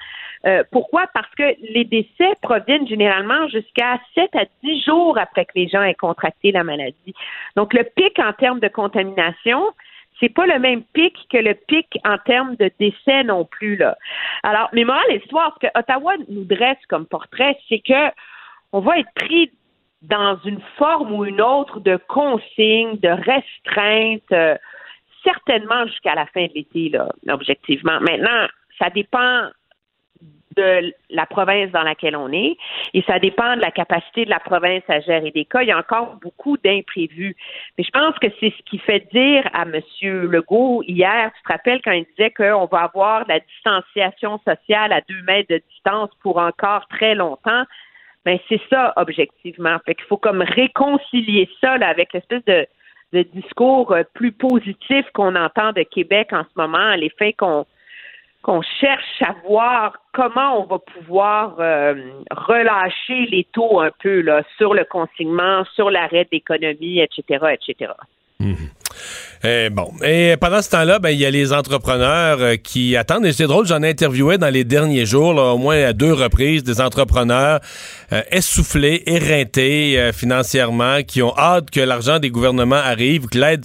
Speaker 18: Euh, pourquoi? Parce que les décès proviennent généralement jusqu'à 7 à 10 jours après que les gens aient contracté la maladie. Donc, le pic en termes de contamination, c'est pas le même pic que le pic en termes de décès non plus là. Alors, mais et l'histoire, ce que Ottawa nous dresse comme portrait, c'est que on va être pris dans une forme ou une autre de consigne, de restreinte, euh, certainement jusqu'à la fin de l'été là, objectivement. Maintenant, ça dépend de la province dans laquelle on est et ça dépend de la capacité de la province à gérer des cas. Il y a encore beaucoup d'imprévus. Mais je pense que c'est ce qui fait dire à M. Legault hier, tu te rappelles quand il disait qu'on va avoir la distanciation sociale à deux mètres de distance pour encore très longtemps. Ben c'est ça objectivement. Fait qu'il faut comme réconcilier ça là, avec l'espèce de, de discours euh, plus positif qu'on entend de Québec en ce moment, les faits qu'on qu'on cherche à voir comment on va pouvoir euh, relâcher les taux un peu là, sur le consignement, sur l'arrêt d'économie, etc., etc.
Speaker 1: Eh, bon. Et pendant ce temps-là, ben, il y a les entrepreneurs euh, qui attendent. Et c'est drôle, j'en ai interviewé dans les derniers jours, au moins à deux reprises, des entrepreneurs euh, essoufflés, éreintés euh, financièrement, qui ont hâte que l'argent des gouvernements arrive, que l'aide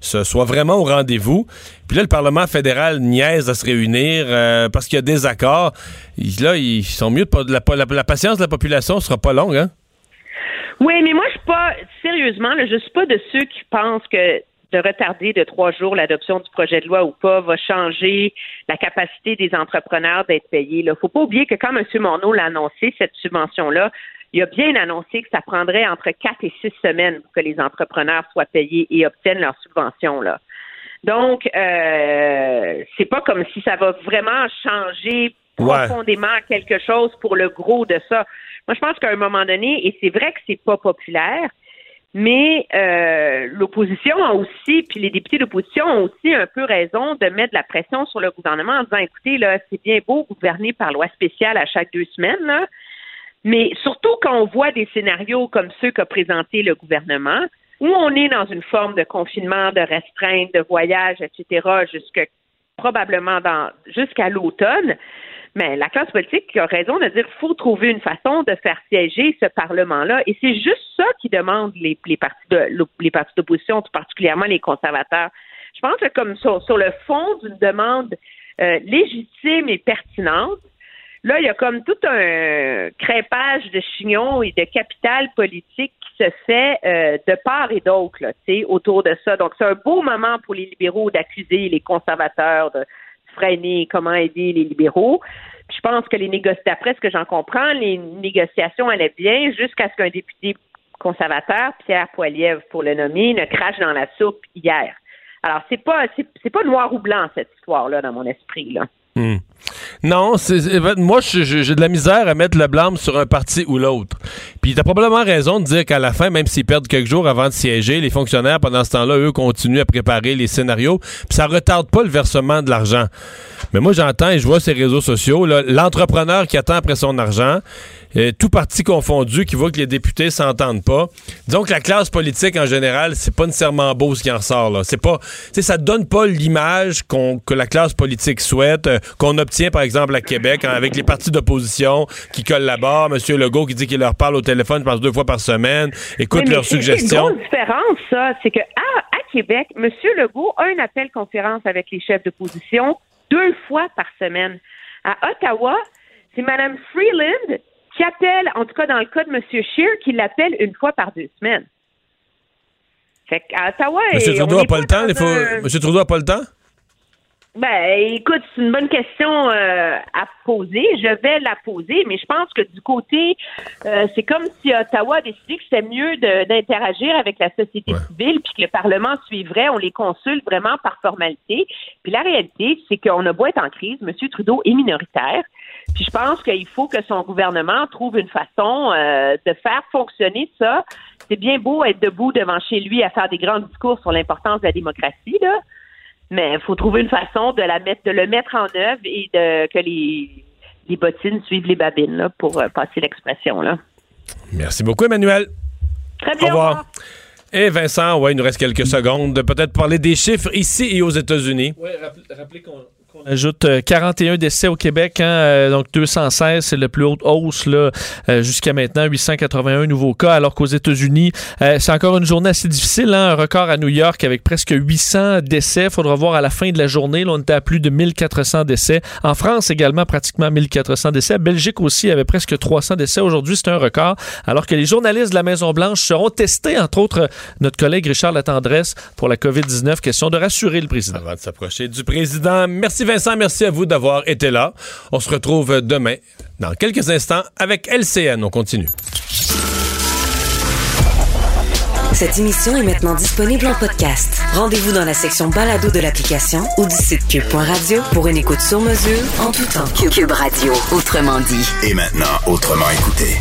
Speaker 1: soit vraiment au rendez-vous. Puis là, le Parlement fédéral niaise à se réunir parce qu'il y a des accords. Là, ils sont mieux de pas... La, la- la patience de la population sera pas longue, hein?
Speaker 18: Oui, mais moi, je suis pas, sérieusement, là, je suis pas de ceux qui pensent que de retarder de trois jours l'adoption du projet de loi ou pas va changer la capacité des entrepreneurs d'être payés. Il faut pas oublier que quand M. Morneau l'a annoncé, cette subvention-là, il a bien annoncé que ça prendrait entre quatre et six semaines pour que les entrepreneurs soient payés et obtiennent leur subvention. Là. Donc, euh, c'est pas comme si ça va vraiment changer
Speaker 19: Ouais.
Speaker 18: profondément quelque chose pour le gros de ça. Moi, je pense qu'à un moment donné, et c'est vrai que c'est pas populaire, mais euh, l'opposition a aussi, puis les députés d'opposition ont aussi un peu raison de mettre de la pression sur le gouvernement en disant, écoutez, là, c'est bien beau gouverner par loi spéciale à chaque deux semaines, là, mais surtout quand on voit des scénarios comme ceux qu'a présenté le gouvernement, où on est dans une forme de confinement, de restreinte, de voyage, etc., jusque probablement dans jusqu'à l'automne. Mais la classe politique a raison de dire faut trouver une façon de faire siéger ce Parlement-là. Et c'est juste ça qui demande les, les partis de les partis d'opposition, tout particulièrement les conservateurs. Je pense que comme sur, sur le fond d'une demande euh, légitime et pertinente, Là, il y a comme tout un crépage de chignons et de capital politique qui se fait euh, de part et d'autre, tu sais, autour de ça. Donc, c'est un beau moment pour les libéraux d'accuser les conservateurs de freiner comment aider les libéraux. Je pense que les négociations, d'après ce que j'en comprends, les négociations allaient bien jusqu'à ce qu'un député conservateur, Pierre Poilievre, pour le nommer, ne crache dans la soupe hier. Alors, c'est pas, c'est pas noir ou blanc, cette histoire-là, dans mon esprit, là.
Speaker 1: Hmm. Non, c'est, c'est- moi, je- je- j'ai de la misère à mettre le blâme sur un parti ou l'autre. Puis t'as probablement raison de dire qu'à la fin, même s'ils perdent quelques jours avant de siéger, les fonctionnaires, pendant ce temps-là, eux, continuent à préparer les scénarios. Puis ça retarde pas le versement de l'argent. Mais moi, j'entends et je vois ces réseaux sociaux, l'entrepreneur qui attend après son argent, euh, tout parti confondu, qui voit que les députés s'entendent pas. Disons que la classe politique, en général, c'est pas nécessairement beau ce qui en ressort. Là. C'est pas, ça donne pas l'image que la classe politique souhaite, euh, qu'on obtient, par exemple, à Québec, hein, avec les partis d'opposition qui collaborent. M. Legault qui dit qu'il leur parle au téléphone, je pense, deux fois par semaine, écoute
Speaker 18: mais
Speaker 1: leurs suggestions.
Speaker 18: C'est une grosse différence, ça. C'est que à, à Québec, M. Legault a un appel conférence avec les chefs d'opposition deux fois par semaine. À Ottawa, c'est Mme Freeland qui appelle, en tout cas dans le cas de M. Scheer, qui l'appelle une fois par deux semaines. Fait qu'à Ottawa,
Speaker 1: M. Trudeau a
Speaker 18: est
Speaker 1: pas le temps. il faut... M. Trudeau a pas le temps?
Speaker 18: Ben, écoute, c'est une bonne question euh, à poser. Je vais la poser, mais je pense que du côté, euh, c'est comme si Ottawa a décidé que c'était mieux d'interagir avec la société civile, puis que le Parlement suivrait. On les consulte vraiment par formalité. Puis la réalité, c'est qu'on a beau être en crise, M. Trudeau est minoritaire. Puis je pense qu'il faut que son gouvernement trouve une façon euh, de faire fonctionner ça. C'est bien beau être debout devant chez lui à faire des grands discours sur l'importance de la démocratie, là. Mais il faut trouver une façon de la mettre, de le mettre en œuvre et de que les, les bottines suivent les babines, là, pour euh, passer l'expression, là.
Speaker 1: Merci beaucoup, Emmanuel.
Speaker 18: Très bien.
Speaker 1: Au revoir. Et Vincent, ouais, il nous reste quelques secondes de peut-être parler des chiffres ici et aux États-Unis.
Speaker 2: Oui, rappelez qu'on on ajoute euh, 41 décès au Québec, hein, euh, donc 216, c'est la plus haute hausse là, euh, jusqu'à maintenant, 881 nouveaux cas, alors qu'aux États-Unis, euh, c'est encore une journée assez difficile, hein, un record à New York avec presque 800 décès. Faudra voir à la fin de la journée, là, on était à plus de 1400 décès. En France également, pratiquement 1400 décès. Belgique aussi avait presque 300 décès. Aujourd'hui, c'est un record, alors que les journalistes de la Maison-Blanche seront testés, entre autres euh, notre collègue Richard Latendresse pour la COVID-19. Question de rassurer le président.
Speaker 1: Avant de s'approcher du président, merci Vincent, merci à vous d'avoir été là. On se retrouve demain, dans quelques instants, avec LCN. On continue.
Speaker 20: Cette émission est maintenant disponible en podcast. Rendez-vous dans la section balado de l'application ou du site cube.radio pour une écoute sur mesure en tout temps. Cube Radio, autrement dit.
Speaker 8: Et maintenant, autrement écouté.